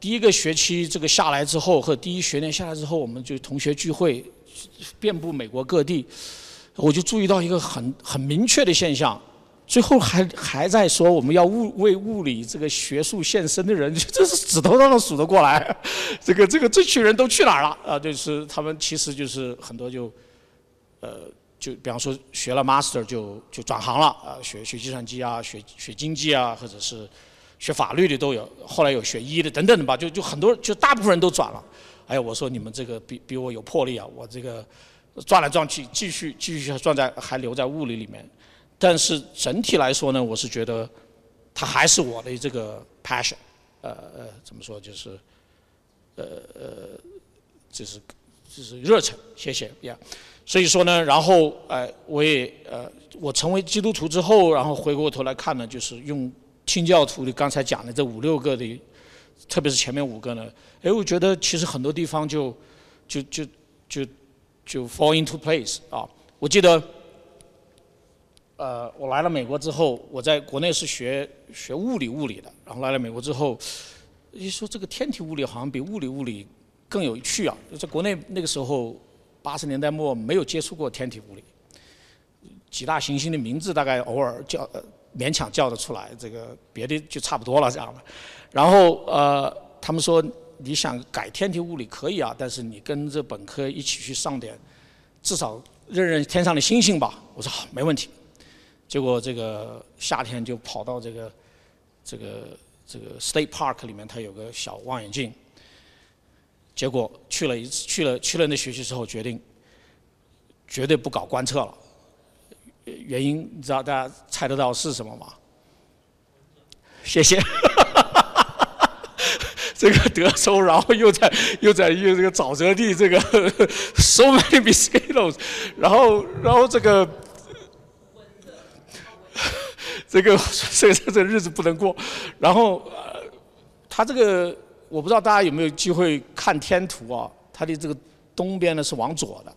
第一个学期这个下来之后，和第一学年下来之后，我们就同学聚会，遍布美国各地，我就注意到一个很很明确的现象。最后还还在说我们要物为物理这个学术献身的人，这是指头都能数得过来。这个这个这群人都去哪儿了？啊，就是他们其实就是很多就，呃，就比方说学了 master 就就转行了啊，学学计算机啊，学学经济啊，或者是。学法律的都有，后来有学医的等等的吧，就就很多，就大部分人都转了。哎呀，我说你们这个比比我有魄力啊！我这个转来转去，继续继续转在还留在物理里面。但是整体来说呢，我是觉得它还是我的这个 passion。呃呃，怎么说就是呃呃，就是就是热忱，谢谢呀。所以说呢，然后呃，我也呃，我成为基督徒之后，然后回过头来看呢，就是用清教徒的刚才讲的这五六个的，特别是前面五个呢，哎，我觉得其实很多地方就就就就就 fall into place 啊。我记得。呃，我来了美国之后，我在国内是学学物理物理的，然后来了美国之后，一说这个天体物理好像比物理物理更有趣啊。在国内那个时候，八十年代末没有接触过天体物理，几大行星的名字大概偶尔叫勉强叫得出来，这个别的就差不多了这样的。然后呃，他们说你想改天体物理可以啊，但是你跟着本科一起去上点，至少认认天上的星星吧。我说好，没问题。结果这个夏天就跑到这个这个这个 State Park 里面，它有个小望远镜。结果去了一次，去了去了那学期之后，决定绝对不搞观测了。原因你知道大家猜得到是什么吗？谢谢。这个德州，然后又在又在又这个沼泽地，这个 so many mosquitoes，然后然后 这个。这个所以说这日子不能过，然后呃，他这个我不知道大家有没有机会看天图啊？他的这个东边呢是往左的，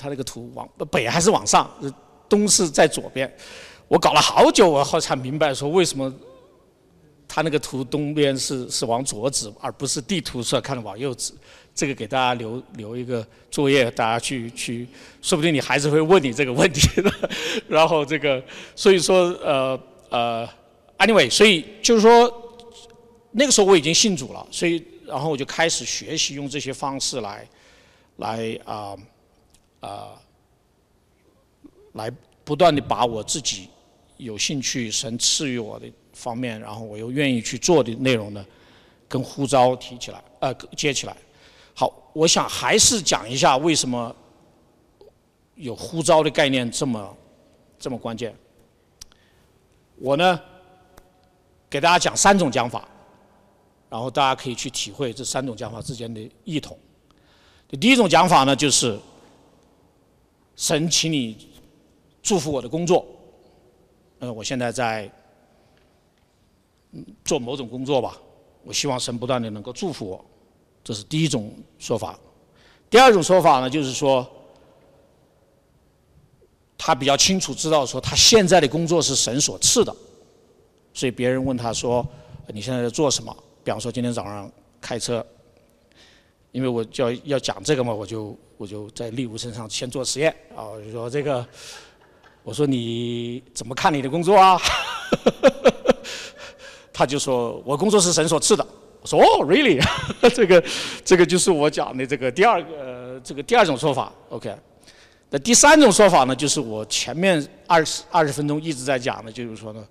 它那个图往北还是往上？东是在左边。我搞了好久，我后才明白说为什么他那个图东边是是往左指，而不是地图上看的往右指。这个给大家留留一个作业，大家去去，说不定你孩子会问你这个问题的。然后这个，所以说呃呃，anyway，所以就是说那个时候我已经信主了，所以然后我就开始学习用这些方式来来啊啊来不断的把我自己有兴趣神赐予我的方面，然后我又愿意去做的内容呢，跟呼召提起来呃接起来。好，我想还是讲一下为什么有呼召的概念这么这么关键。我呢，给大家讲三种讲法，然后大家可以去体会这三种讲法之间的异同。第一种讲法呢，就是神，请你祝福我的工作。呃，我现在在做某种工作吧，我希望神不断的能够祝福我。这是第一种说法，第二种说法呢，就是说，他比较清楚知道说他现在的工作是神所赐的，所以别人问他说你现在在做什么？比方说今天早上开车，因为我就要要讲这个嘛，我就我就在利物身上先做实验啊，我就说这个，我说你怎么看你的工作啊？他就说我工作是神所赐的。我说哦，really，这个这个就是我讲的这个第二个这个第二种说法，OK。那第三种说法呢，就是我前面二十二十分钟一直在讲的，就是说呢，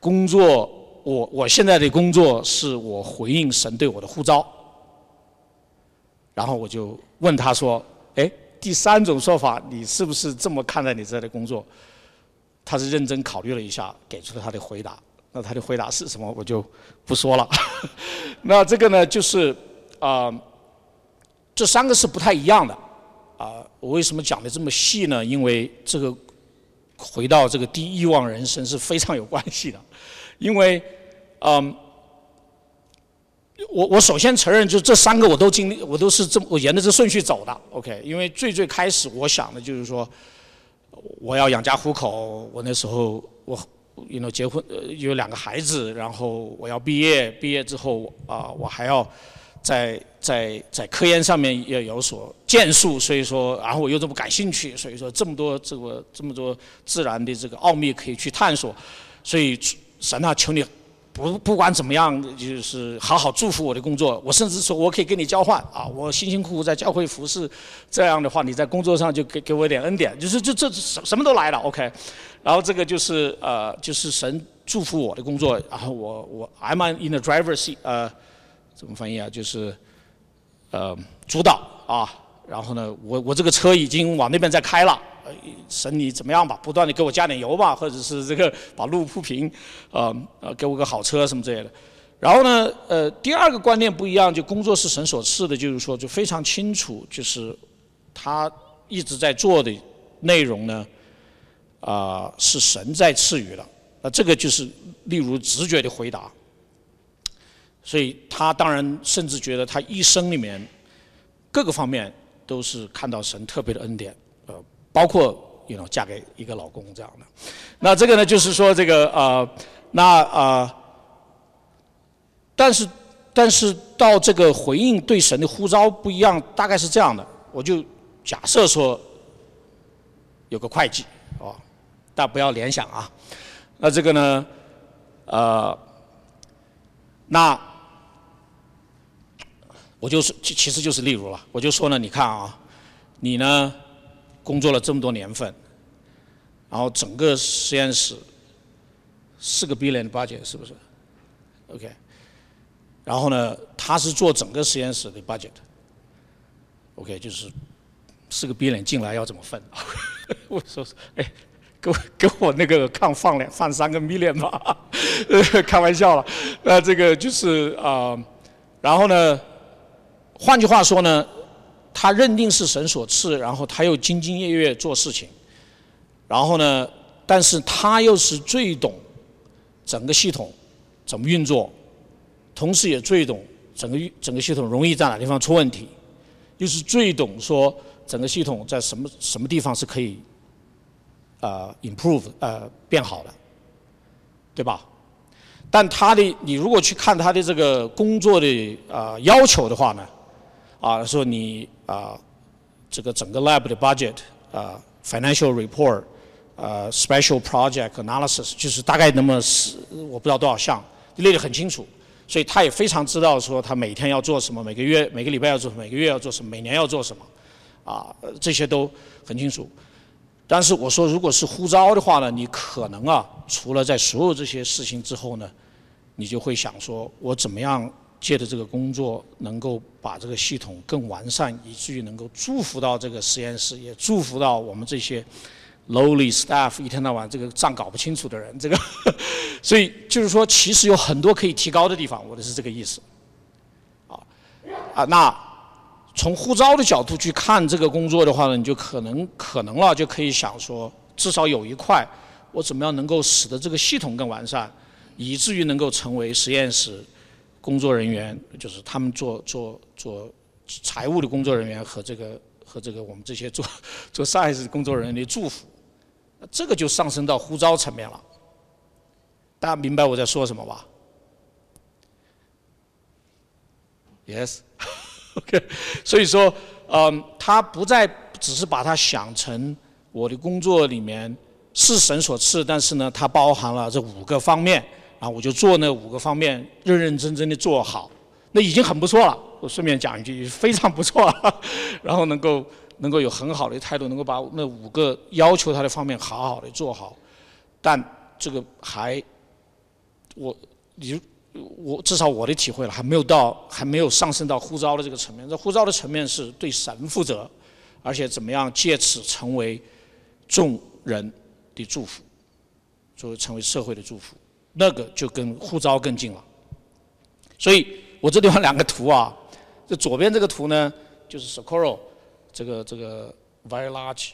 工作我我现在的工作是我回应神对我的呼召。然后我就问他说，哎，第三种说法你是不是这么看待你这的工作？他是认真考虑了一下，给出了他的回答。那他的回答是什么？我就不说了。那这个呢，就是啊，这三个是不太一样的。啊，我为什么讲的这么细呢？因为这个回到这个第一望人生是非常有关系的。因为，嗯，我我首先承认，就这三个我都经历，我都是这么我沿着这顺序走的。OK，因为最最开始我想的就是说，我要养家糊口。我那时候我。you know 结婚有两个孩子，然后我要毕业，毕业之后啊我还要在在在科研上面要有所建树，所以说然后我又这么感兴趣，所以说这么多这个这么多自然的这个奥秘可以去探索，所以神啊求你不不管怎么样就是好好祝福我的工作，我甚至说我可以跟你交换啊，我辛辛苦苦在教会服侍，这样的话你在工作上就给给我一点恩典，就是这这什什么都来了，OK。然后这个就是呃，就是神祝福我的工作，然后我我 I'm in the driver's seat，呃，怎么翻译啊？就是呃主导啊，然后呢，我我这个车已经往那边在开了，神你怎么样吧？不断的给我加点油吧，或者是这个把路铺平，呃呃给我个好车什么之类的。然后呢，呃，第二个观念不一样，就工作是神所赐的，就是说就非常清楚，就是他一直在做的内容呢，啊，是神在赐予的。那这个就是例如直觉的回答。所以他当然甚至觉得他一生里面各个方面都是看到神特别的恩典，包括 you know 嫁给一个老公这样的。那这个呢，就是说这个呃，那啊，但是但是到这个回应对神的呼召不一样，大概是这样的。我就假设说有个会计哦，但不要联想啊。那这个呢，呃，那。我就是，其其实就是例如了。我就说呢，你看啊，你呢工作了这么多年份，然后整个实验室四个 billion 的 budget 是不是？OK，然后呢，他是做整个实验室的 budget，OK，就是四个 billion 进来要怎么分？我说，哎，给我给我那个抗放两放三个 million 吧，开玩笑了。那这个就是啊，然后呢？换句话说呢，他认定是神所赐，然后他又兢兢业业做事情，然后呢，但是他又是最懂整个系统怎么运作，同时也最懂整个整个系统容易在哪地方出问题，又是最懂说整个系统在什么什么地方是可以呃 improve 呃变好的，对吧？但他的你如果去看他的这个工作的呃要求的话呢？啊，说你啊，这个整个 lab 的 budget 啊，financial report 啊，special project analysis，就是大概那么是我不知道多少项，列得很清楚，所以他也非常知道说他每天要做什么，每个月每个礼拜要做什么，每个月要做什么，每年要做什么，啊，这些都很清楚。但是我说，如果是呼召的话呢，你可能啊，除了在所有这些事情之后呢，你就会想说，我怎么样？借着这个工作，能够把这个系统更完善，以至于能够祝福到这个实验室，也祝福到我们这些 lowly staff 一天到晚这个账搞不清楚的人。这个，所以就是说，其实有很多可以提高的地方。我的是这个意思。啊啊，那从护照的角度去看这个工作的话呢，你就可能可能了，就可以想说，至少有一块，我怎么样能够使得这个系统更完善，以至于能够成为实验室。工作人员就是他们做做做财务的工作人员和这个和这个我们这些做做 size 工作人员的祝福，这个就上升到呼召层面了。大家明白我在说什么吧？Yes，OK。所以说，嗯，他不再只是把它想成我的工作里面是神所赐，但是呢，它包含了这五个方面。啊，我就做那五个方面，认认真真的做好，那已经很不错了。我顺便讲一句，非常不错了。然后能够能够有很好的态度，能够把那五个要求他的方面好好的做好。但这个还，我你我至少我的体会了，还没有到还没有上升到呼召的这个层面。这呼召的层面是对神负责，而且怎么样借此成为众人的祝福，作为成为社会的祝福。那个就跟呼召更近了，所以我这地方两个图啊，这左边这个图呢，就是 Socorro 这个这个 Very Large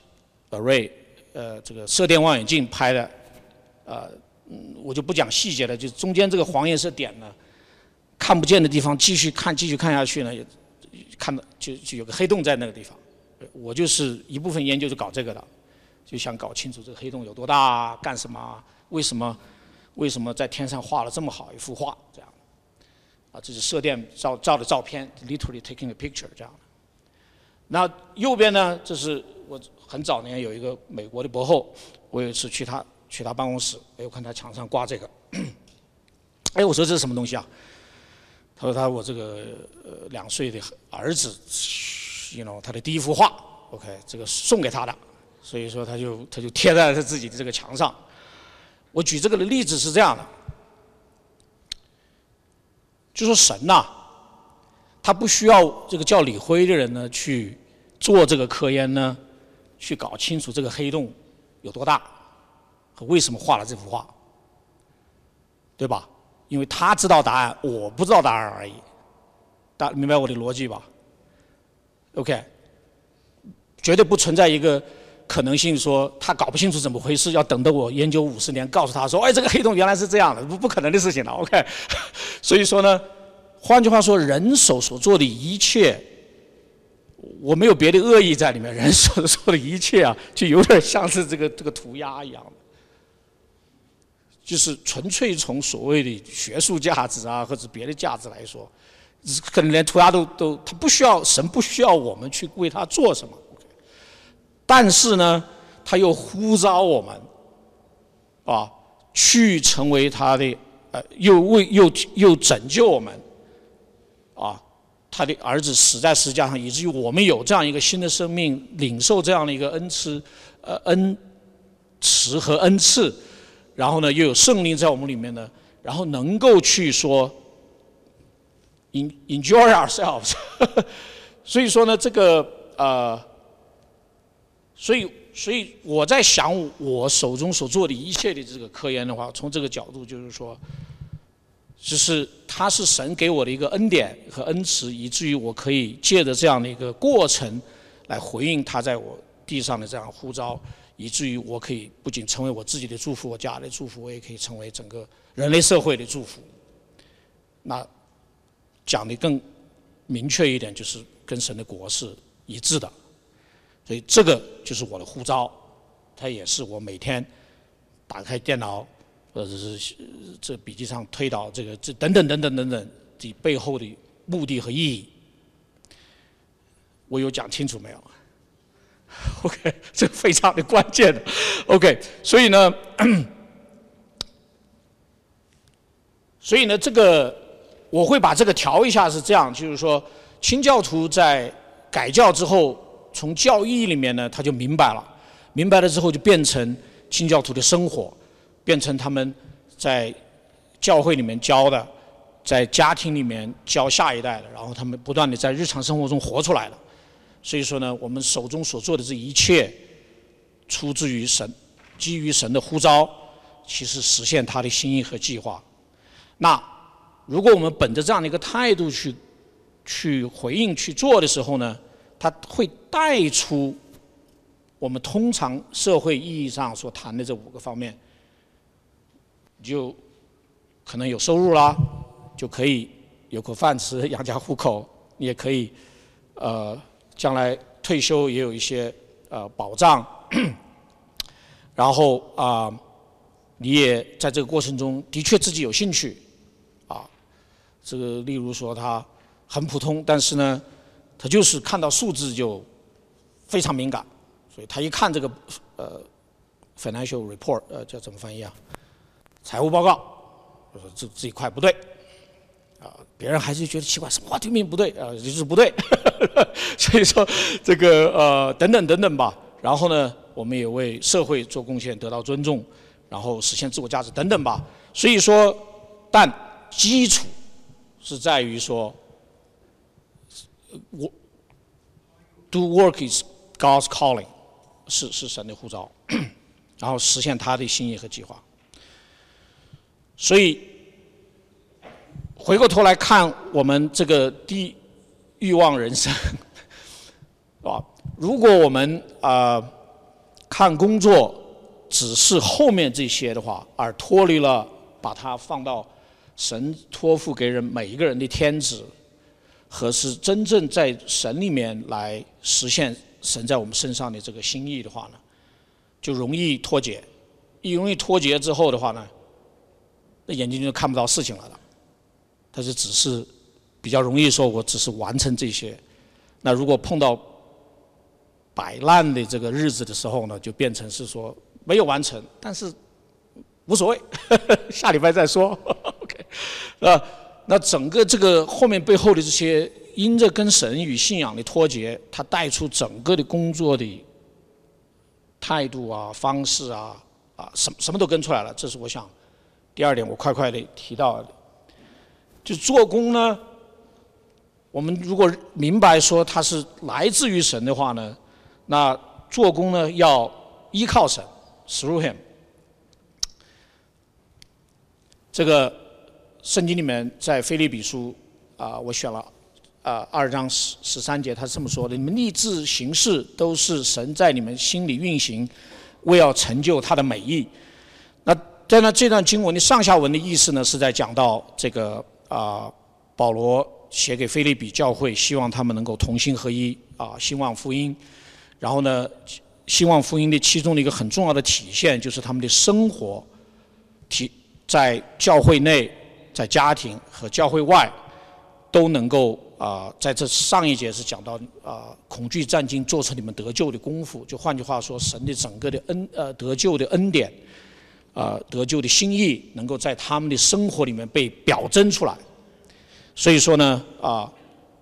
Array，呃，这个射电望远镜拍的，呃，我就不讲细节了，就中间这个黄颜色点呢，看不见的地方继续看继续看下去呢，看到就就有个黑洞在那个地方，我就是一部分研究是搞这个的，就想搞清楚这个黑洞有多大，干什么，为什么。为什么在天上画了这么好一幅画？这样，啊，这是射电照照的照片，literally taking a picture 这样的。那右边呢？这是我很早年有一个美国的博后，我有一次去他去他办公室，哎，我看他墙上挂这个，哎，我说这是什么东西啊？他说他我这个呃两岁的儿子，you know 他的第一幅画，OK，这个送给他的，所以说他就他就贴在他自己的这个墙上。我举这个的例子是这样的，就说神呐，他不需要这个叫李辉的人呢去做这个科研呢，去搞清楚这个黑洞有多大和为什么画了这幅画，对吧？因为他知道答案，我不知道答案而已。大明白我的逻辑吧？OK，绝对不存在一个可能性，说他搞不清楚怎么回事，要等到我研究五十年，告诉他说，哎，这个黑洞原来是这样的，不不可能的事情了。OK，所以说呢，换句话说，人手所做的一切，我没有别的恶意在里面，人所做的一切啊，就有点像是这个这个涂鸦一样的。就是纯粹从所谓的学术价值啊，或者别的价值来说，可能连涂鸦都都，他不需要神不需要我们去为他做什么，但是呢，他又呼召我们，啊，去成为他的呃，又为又又拯救我们，啊，他的儿子死在石架上，以至于我们有这样一个新的生命，领受这样的一个恩赐，呃，恩慈和恩赐。然后呢，又有圣灵在我们里面呢，然后能够去说，enjoy ourselves。所以说呢，这个呃，所以所以我在想，我手中所做的一切的这个科研的话，从这个角度就是说，就是它是神给我的一个恩典和恩慈，以至于我可以借着这样的一个过程来回应他在我地上的这样呼召。以至于我可以不仅成为我自己的祝福，我家的祝福，我也可以成为整个人类社会的祝福。那讲的更明确一点，就是跟神的国是一致的。所以这个就是我的护照，它也是我每天打开电脑或者是这笔记上推导这个这等等等等等等的背后的目的和意义。我有讲清楚没有？OK，这非常的关键的。OK，所以呢，所以呢，这个我会把这个调一下，是这样，就是说，清教徒在改教之后，从教义里面呢，他就明白了，明白了之后就变成清教徒的生活，变成他们在教会里面教的，在家庭里面教下一代的，然后他们不断的在日常生活中活出来了。所以说呢，我们手中所做的这一切，出自于神，基于神的呼召，其实实现他的心意和计划。那如果我们本着这样的一个态度去去回应去做的时候呢，它会带出我们通常社会意义上所谈的这五个方面，就可能有收入啦，就可以有口饭吃 养家糊口，你也可以呃。将来退休也有一些呃保障，然后啊，你也在这个过程中的确自己有兴趣，啊，这个例如说他很普通，但是呢，他就是看到数字就非常敏感，所以他一看这个呃 financial report 呃叫怎么翻译啊？财务报告，说这这一块不对。啊别人还是觉得奇怪，什么听明不对啊？就是不对，所以说这个呃等等等等吧。然后呢，我们也为社会做贡献，得到尊重，然后实现自我价值等等吧。所以说，但基础是在于说，do work is God's calling，是是神的呼召，然后实现他的心意和计划。所以。回过头来看我们这个低欲望人生，啊，如果我们啊看工作只是后面这些的话，而脱离了把它放到神托付给人每一个人的天职，和是真正在神里面来实现神在我们身上的这个心意的话呢，就容易脱节。一容易脱节之后的话呢，那眼睛就看不到事情来了的。但是只是比较容易说，我只是完成这些。那如果碰到摆烂的这个日子的时候呢，就变成是说没有完成，但是无所谓，下礼拜再说。OK，啊，那整个这个后面背后的这些，因着跟神与信仰的脱节，他带出整个的工作的态度啊、方式啊啊，什什么都跟出来了。这是我想第二点，我快快的提到。就做工呢，我们如果明白说它是来自于神的话呢，那做工呢要依靠神，through him。这个圣经里面在菲利比书啊，我选了啊二章十十三节，他是这么说的：你们立志行事，都是神在你们心里运行，为要成就他的美意。那在那这段经文的上下文的意思呢，是在讲到这个啊，保罗写给菲利比教会，希望他们能够同心合一啊，兴旺福音。然后呢，兴旺福音的其中的一个很重要的体现，就是他们的生活体在教会内、在家庭和教会外都能够啊，在这上一节是讲到啊，恐惧战经做成你们得救的功夫。就换句话说，神的整个的恩呃得救的恩典。啊，得救的心意能够在他们的生活里面被表征出来，所以说呢，啊，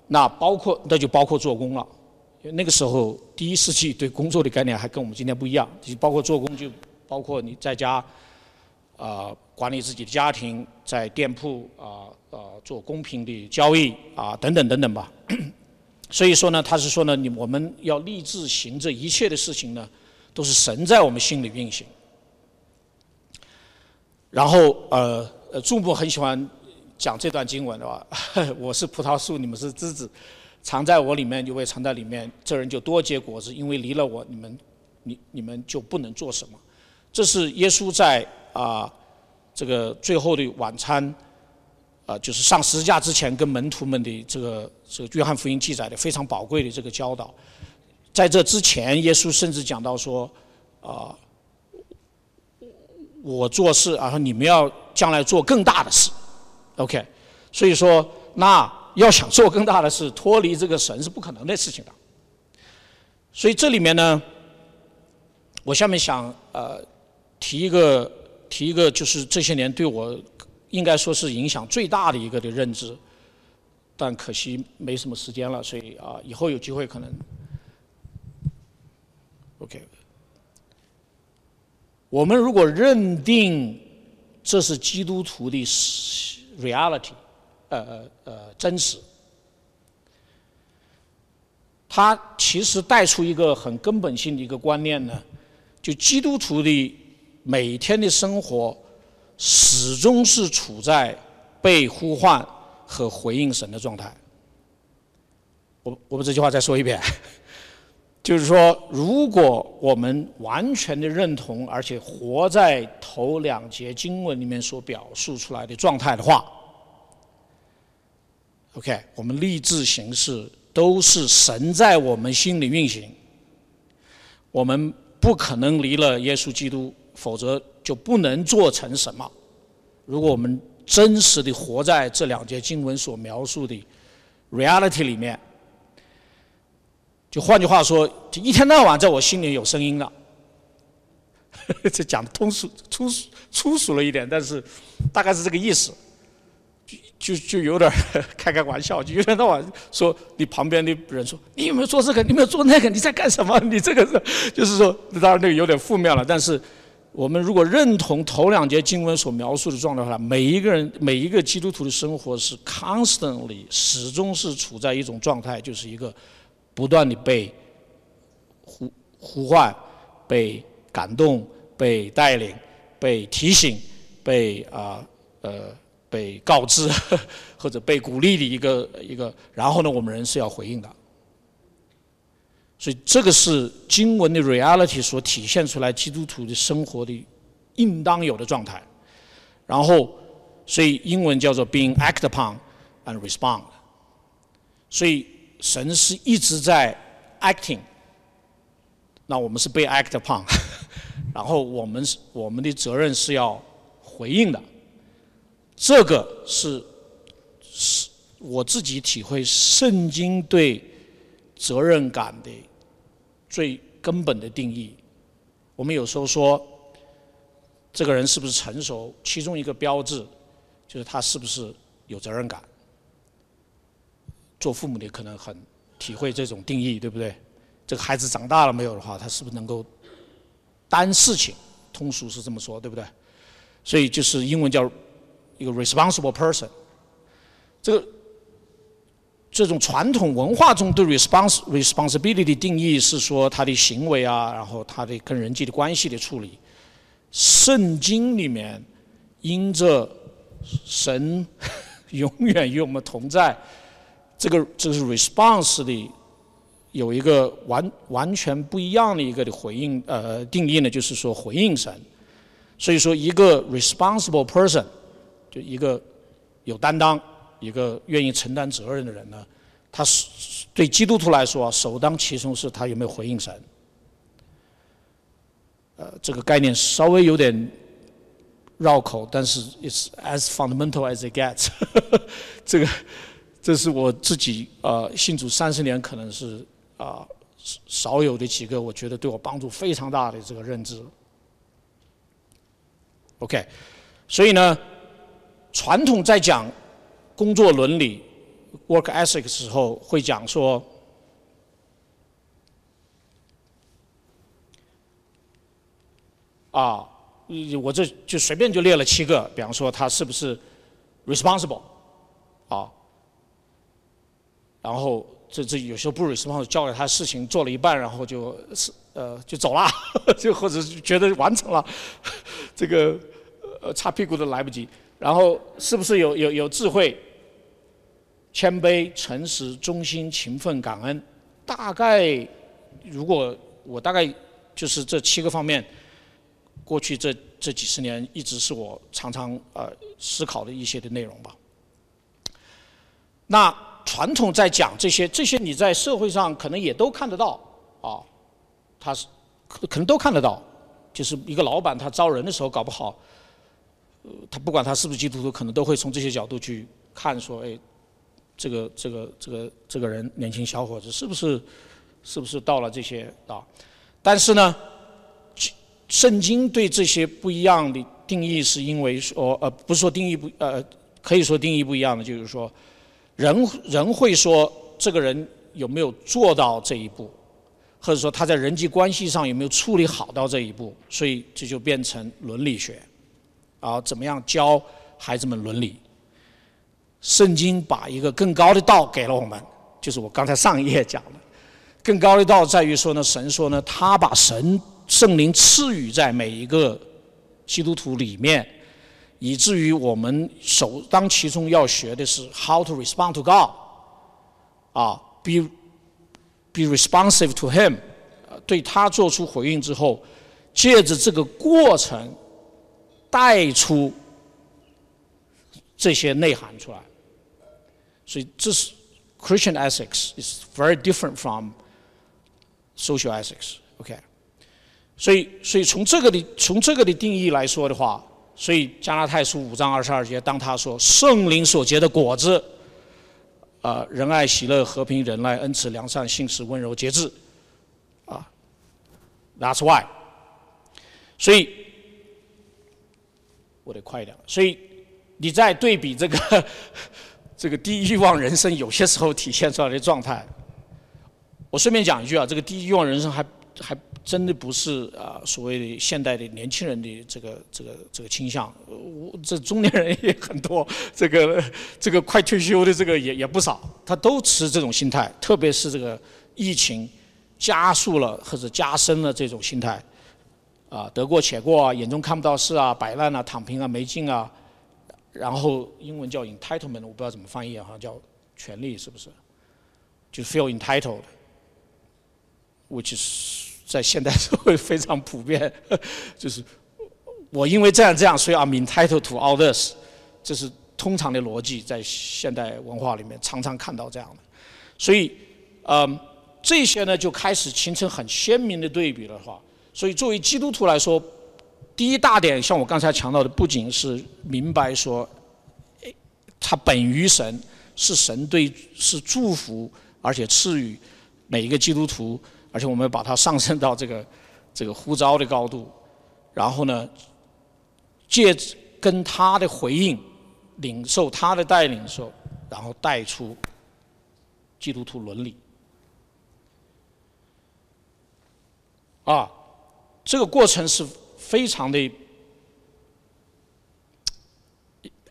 那包括那就包括做工了，那个时候第一世纪对工作的概念还跟我们今天不一样，就包括做工就包括你在家啊管理自己的家庭，在店铺啊啊做公平的交易啊等等等等吧。所以说呢，他是说呢，你我们要立志行这一切的事情呢，都是神在我们心里运行。然后呃呃，众部很喜欢讲这段经文的吧？我是葡萄树，你们是枝子，藏在我里面，就会藏在里面，这人就多结果子，因为离了我，你们你你们就不能做什么。这是耶稣在啊这个最后的晚餐啊，就是上十字架之前跟门徒们的这个这个约翰福音记载的非常宝贵的这个教导。在这之前，耶稣甚至讲到说啊。我做事，然后你们要将来做更大的事，OK？所以说，那要想做更大的事，脱离这个神是不可能的事情的。所以这里面呢，我下面想呃提一个提一个，就是这些年对我应该说是影响最大的一个的认知，但可惜没什么时间了，所以啊，以后有机会可能 OK。我们如果认定这是基督徒的 reality，呃呃真实，它其实带出一个很根本性的一个观念呢，就基督徒的每天的生活始终是处在被呼唤和回应神的状态。我我把这句话再说一遍。就是说，如果我们完全的认同，而且活在头两节经文里面所表述出来的状态的话，OK，我们立志行事都是神在我们心里运行，我们不可能离了耶稣基督，否则就不能做成什么。如果我们真实的活在这两节经文所描述的 reality 里面。就换句话说，就一天到晚在我心里有声音了。这讲的通俗粗俗粗俗了一点，但是大概是这个意思。就就就有点开开玩笑，就一天到晚说你旁边的人说你有没有做这个，你有没有做那个，你在干什么？你这个是就是说，当然那个有点负面了。但是我们如果认同头两节经文所描述的状态的话，每一个人每一个基督徒的生活是 constantly 始终是处在一种状态，就是一个。不断的被呼呼唤、被感动、被带领、被提醒、被啊呃被告知 或者被鼓励的一个一个，然后呢，我们人是要回应的。所以这个是经文的 reality 所体现出来基督徒的生活的应当有的状态。然后，所以英文叫做 being act upon and respond。所以。神是一直在 acting，那我们是被 act upon，然后我们是我们的责任是要回应的，这个是是我自己体会圣经对责任感的最根本的定义。我们有时候说这个人是不是成熟，其中一个标志就是他是不是有责任感。做父母的可能很体会这种定义，对不对？这个孩子长大了没有的话，他是不是能够担事情？通俗是这么说，对不对？所以就是英文叫一个 responsible person。这个这种传统文化中对 respons responsibility 的定义是说他的行为啊，然后他的跟人际的关系的处理。圣经里面因着神 永远与我们同在，这个这是 response 的有一个完完全不一样的一个的回应呃定义呢，就是说回应神。所以说，一个 responsible person 就一个有担当、一个愿意承担责任的人呢，他是对基督徒来说首当其冲是他有没有回应神。呃，这个概念稍微有点绕口，但是 it's as fundamental as it gets。这个这是我自己呃信主三十年，可能是啊少有的几个，我觉得对我帮助非常大的这个认知。OK，所以呢，传统在讲工作伦理 （work ethic） 的时候，会讲说，啊，我这就随便就列了七个，比方说他是不是 responsible，啊，然后这这有时候不 responsible，交给他事情做了一半，然后就是呃就走了，就或者觉得完成了。这个呃擦屁股都来不及，然后是不是有有有智慧、谦卑、诚实、忠心、勤奋、感恩？大概如果我大概就是这七个方面，过去这这几十年一直是我常常呃思考的一些的内容吧。那传统在讲这些，这些你在社会上可能也都看得到啊，他是可可能都看得到。就是一个老板，他招人的时候搞不好，他不管他是不是基督徒，可能都会从这些角度去看，说，哎，这个这个这个这个人年轻小伙子是不是是不是到了这些啊？但是呢，圣经对这些不一样的定义，是因为说，呃，不是说定义不，呃，可以说定义不一样的，就是说，人人会说这个人有没有做到这一步。或者说他在人际关系上有没有处理好到这一步，所以这就变成伦理学，啊，怎么样教孩子们伦理？圣经把一个更高的道给了我们，就是我刚才上一页讲的，更高的道在于说呢，神说呢，他把神圣灵赐予在每一个基督徒里面，以至于我们首当其冲要学的是 how to respond to God，啊，be。be responsive to him，对他做出回应之后，借着这个过程带出这些内涵出来。所以这是 Christian ethics is very different from social ethics。OK，所以所以从这个的从这个的定义来说的话，所以加拉太书五章二十二节，当他说圣灵所结的果子。啊，仁爱、喜乐、和平、忍耐、恩慈、良善、信实、温柔、节制，啊，That's why。所以，我得快一点。所以，你再对比这个 这个低欲望人生，有些时候体现出来的状态。我顺便讲一句啊，这个低欲望人生还还。真的不是啊，所谓的现代的年轻人的这个这个这个倾向，我这中年人也很多，这个这个快退休的这个也也不少，他都持这种心态，特别是这个疫情加速了或者加深了这种心态，啊，得过且过啊，眼中看不到事啊，摆烂啊，躺平啊，没劲啊，然后英文叫 entitlement，我不知道怎么翻译，好像叫权利是不是？就 feel entitled，which 在现代社会非常普遍，就是我因为这样这样，所以 I'm entitled to all this，这是通常的逻辑，在现代文化里面常常看到这样的。所以，嗯，这些呢就开始形成很鲜明的对比了话。所以，作为基督徒来说，第一大点，像我刚才强调的，不仅是明白说，他本于神，是神对是祝福，而且赐予每一个基督徒。而且我们把它上升到这个 这个呼召的高度，然后呢，借跟他的回应，领受他的带领的时候，然后带出基督徒伦理。啊，这个过程是非常的，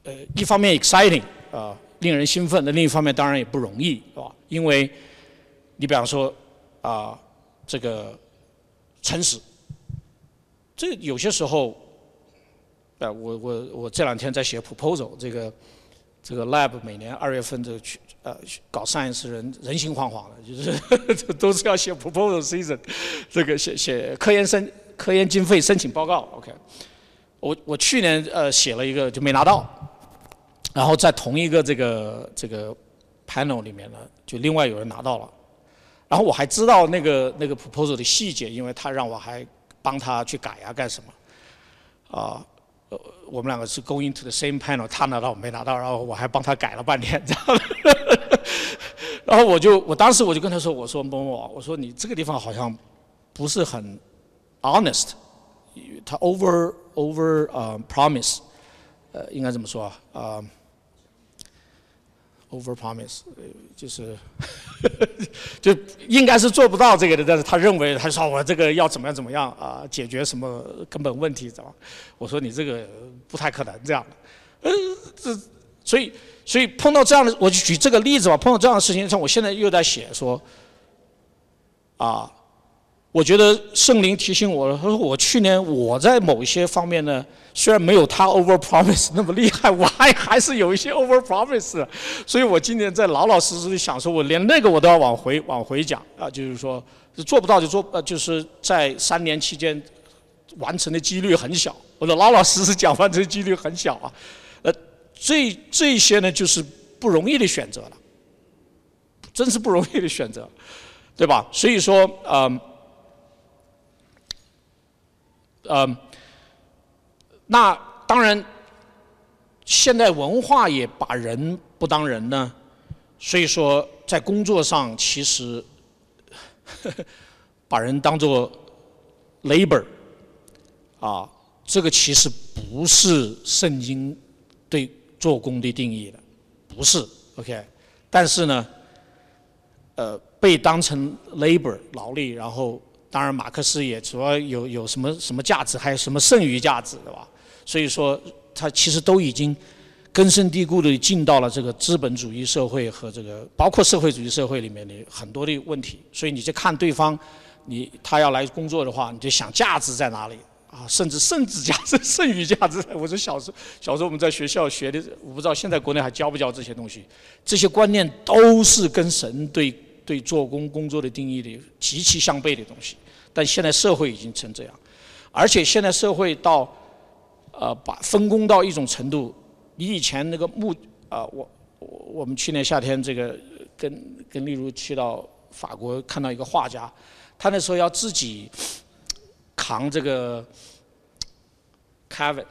呃，一方面 exciting 啊，令人兴奋；那另一方面当然也不容易，是吧？因为你比方说啊。这个诚实，这有些时候呃，我我我这两天在写 proposal，这个这个 lab 每年二月份这个去呃搞 science 人人心惶惶的，就是 都是要写 proposal season，这个写写科研申科研经费申请报告，OK。我我去年呃写了一个就没拿到，然后在同一个这个这个 panel 里面呢，就另外有人拿到了，然后我还知道那个那个 proposal 的细节，因为他让我还帮他去改啊干什么，啊。呃，我们两个是 going to the same panel，他拿到我没拿到，然后我还帮他改了半天，这样。然后我就，我当时我就跟他说，我说某某，我说你这个地方好像不是很 honest，他 over over 呃 promise，呃应该怎么说啊？啊。Over promise，就是，就应该是做不到这个的，但是他认为他说我这个要怎么样怎么样啊，解决什么根本问题，怎么？我说你这个不太可能这样的，呃，这所以所以碰到这样的，我就举这个例子吧。碰到这样的事情，像我现在又在写说，啊。我觉得圣灵提醒我了，他说我去年我在某一些方面呢，虽然没有他 over promise 那么厉害，我 还还是有一些 over promise，所以我今年在老老实实的想说，我连那个我都要往回往回讲啊，就是说做不到就做，呃，就是在三年期间完成的几率很小，我说老老实实讲完成的几率很小啊，呃，这这些呢就是不容易的选择了，真是不容易的选择，对吧？所以说，嗯。呃，嗯那当然，现代文化也把人不当人呢，所以说在工作上其实把人当做 labor，啊，这个其实不是圣经对做工的定义的，不是，OK，但是呢，呃，被当成 labor 劳力，然后。当然，马克思也主要有有什么什么价值，还有什么剩余价值，对吧？所以说，他其实都已经根深蒂固的进到了这个资本主义社会和这个包括社会主义社会里面的很多的问题。所以你就看对方，你他要来工作的话，你就想价值在哪里啊？甚至甚至价值、剩余价值。我说小时候小时候我们在学校学的，我不知道现在国内还教不教这些东西？这些观念都是跟神对对做工工作的定义的极其相悖的东西。但现在社会已经成这样，而且现在社会到，呃，把分工到一种程度。你以前那个木，啊，我我我们去年夏天这个跟跟例如去到法国看到一个画家，他那时候要自己扛这个 canvas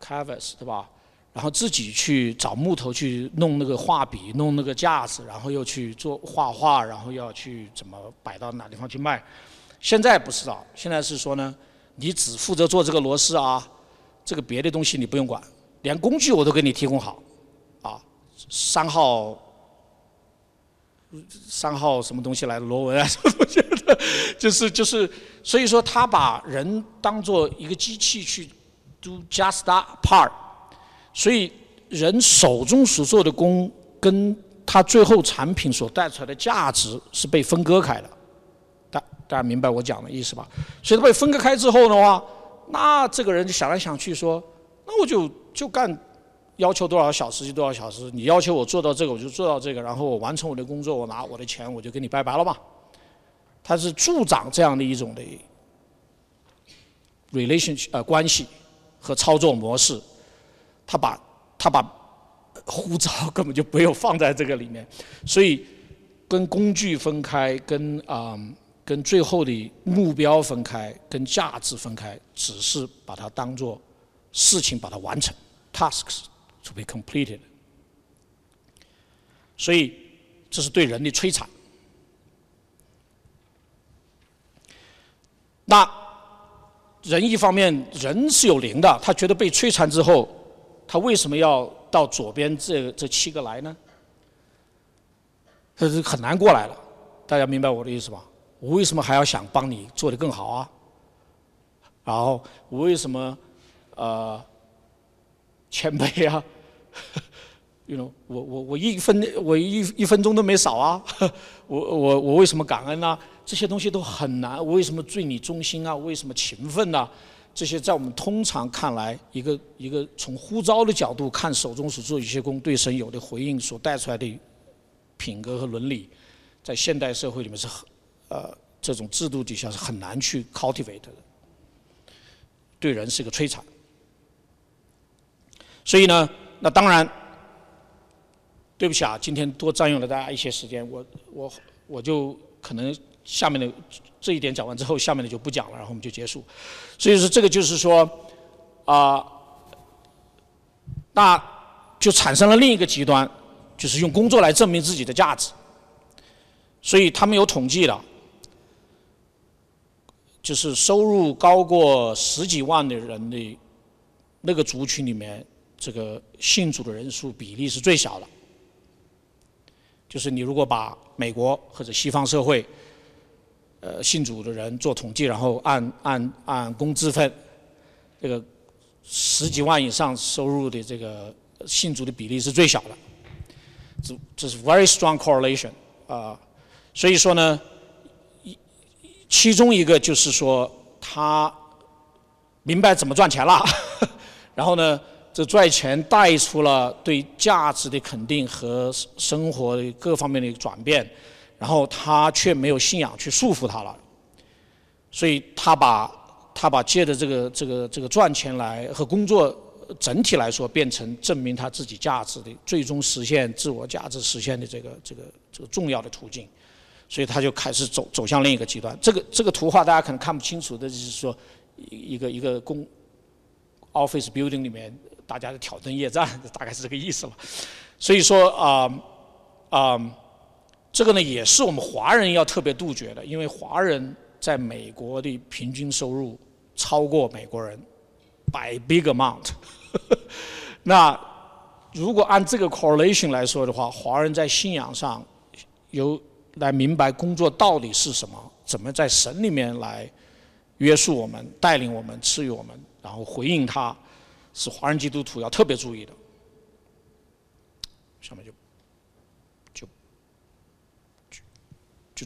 canvas 对吧？然后自己去找木头去弄那个画笔，弄那个架子，然后又去做画画，然后要去怎么摆到哪地方去卖。现在不是啊，现在是说呢，你只负责做这个螺丝啊，这个别的东西你不用管，连工具我都给你提供好，啊，三号，三号什么东西来的螺纹啊，什么东西的，就是 就是，所以说他把人当做一个机器去 do just a part，所以人手中所做的工跟他最后产品所带出来的价值是被分割开的。大大家明白我讲的意思吧？所以他被分割开之后的话，那这个人就想来想去说，那我就就干，要求多少小时就多少小时。你要求我做到这个，我就做到这个，然后我完成我的工作，我拿我的钱，我就跟你拜拜了吧。他是助长这样的一种的 relationship 呃关系和操作模式。他把他把护照 根本就没有放在这个里面，所以跟工具分开，跟啊。跟最后的目标分开，跟价值分开，只是把它当做事情，把它完成，tasks to be completed。所以这是对人的摧残。那人一方面，人是有灵的，他觉得被摧残之后，他为什么要到左边这这七个来呢？他是很难过来了。大家明白我的意思吧？我为什么还要想帮你做得更好啊？然后我为什么呃谦卑啊？you know，我我我一分我一一分钟都没少啊！我我我为什么感恩呢？这些东西都很难。我为什么对你忠心啊？为什么勤奋呢？这些在我们通常看来，一个一个从呼召的角度看手中所做一些工对神有的回应所带出来的品格和伦理，在现代社会里面是很呃这种制度底下是很难去 cultivate 的，对人是一个摧残。所以呢，那当然，对不起啊，今天多占用了大家一些时间，我我我就可能下面的。这一点讲完之后，下面的就不讲了，然后我们就结束。所以说，这个就是说，啊，那就产生了另一个极端，就是用工作来证明自己的价值。所以他们有统计的，就是收入高过十几万的人的那个族群里面，这个信主的人数比例是最小的。就是你如果把美国或者西方社会。呃，信主的人做统计，然后按按按工资分，这个十几万以上收入的这个信主的比例是最小的，这这是 very strong correlation 啊，所以说呢，一其中一个就是说他明白怎么赚钱了，然后呢，这赚钱带出了对价值的肯定和生活各方面的转变。然后他却没有信仰去束缚他了，所以他把他把借的这个这个这个赚钱来和工作整体来说变成证明他自己价值的最终实现自我价值实现的这个这个这个重要的途径，所以他就开始走走向另一个极端。这个这个图画大家可能看不清楚的就是说一个一个公 office building 里面大家的挑灯夜战，大概是这个意思吧。所以说啊啊。这个呢，也是我们华人要特别杜绝的，因为华人在美国的平均收入超过美国人，by big amount。那如果按这个 correlation 来说的话，华人在信仰上有来明白工作到底是什么，怎么在神里面来约束我们、带领我们、赐予我们，然后回应他，是华人基督徒要特别注意的。下面就。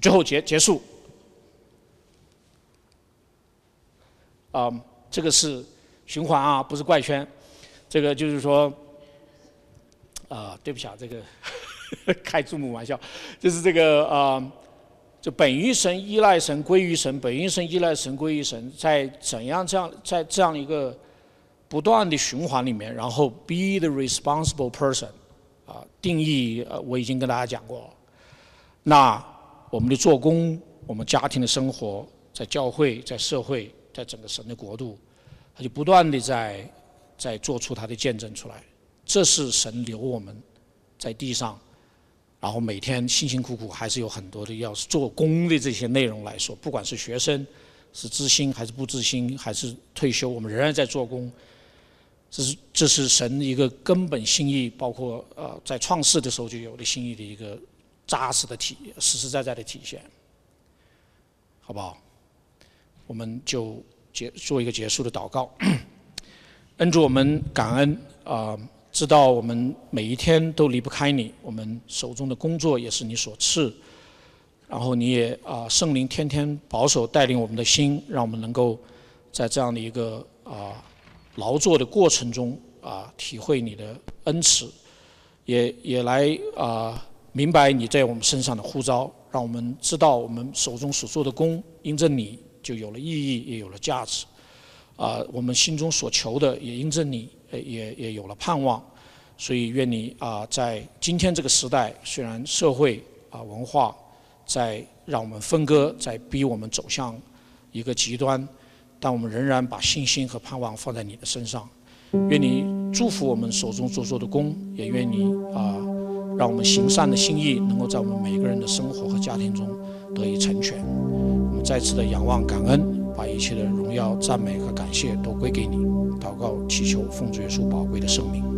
最后结结束，啊，这个是循环啊，不是怪圈。这个就是说，啊，对不起啊，这个 开注目玩笑，就是这个啊，就本于神依赖神归于神，本于神依赖神归于神，在怎样这样在这样一个不断的循环里面，然后 be the responsible person，啊，定义我已经跟大家讲过了，那。我们的做工，我们家庭的生活，在教会，在社会，在整个神的国度，他就不断的在在做出他的见证出来。这是神留我们在地上，然后每天辛辛苦苦，还是有很多的要做工的这些内容来说，不管是学生是知心还是不知心，还是退休，我们仍然在做工。这是这是神一个根本心意，包括呃在创世的时候就有的心意的一个。扎实的体，实实在在的体现，好不好？我们就结做一个结束的祷告。恩主，我们感恩啊，知道我们每一天都离不开你，我们手中的工作也是你所赐，然后你也啊，圣灵天天保守带领我们的心，让我们能够在这样的一个啊劳作的过程中啊，体会你的恩慈，也也来啊。明白你在我们身上的呼召，让我们知道我们手中所做的功，因着你就有了意义，也有了价值。啊，我们心中所求的，也因着你，也也有了盼望。所以愿你啊，在今天这个时代，虽然社会啊文化在让我们分割，在逼我们走向一个极端，但我们仍然把信心和盼望放在你的身上。愿你祝福我们手中所做的功，也愿你啊。让我们行善的心意能够在我们每个人的生活和家庭中得以成全。我们再次的仰望感恩，把一切的荣耀、赞美和感谢都归给你。祷告，祈求奉主耶稣宝贵的圣名。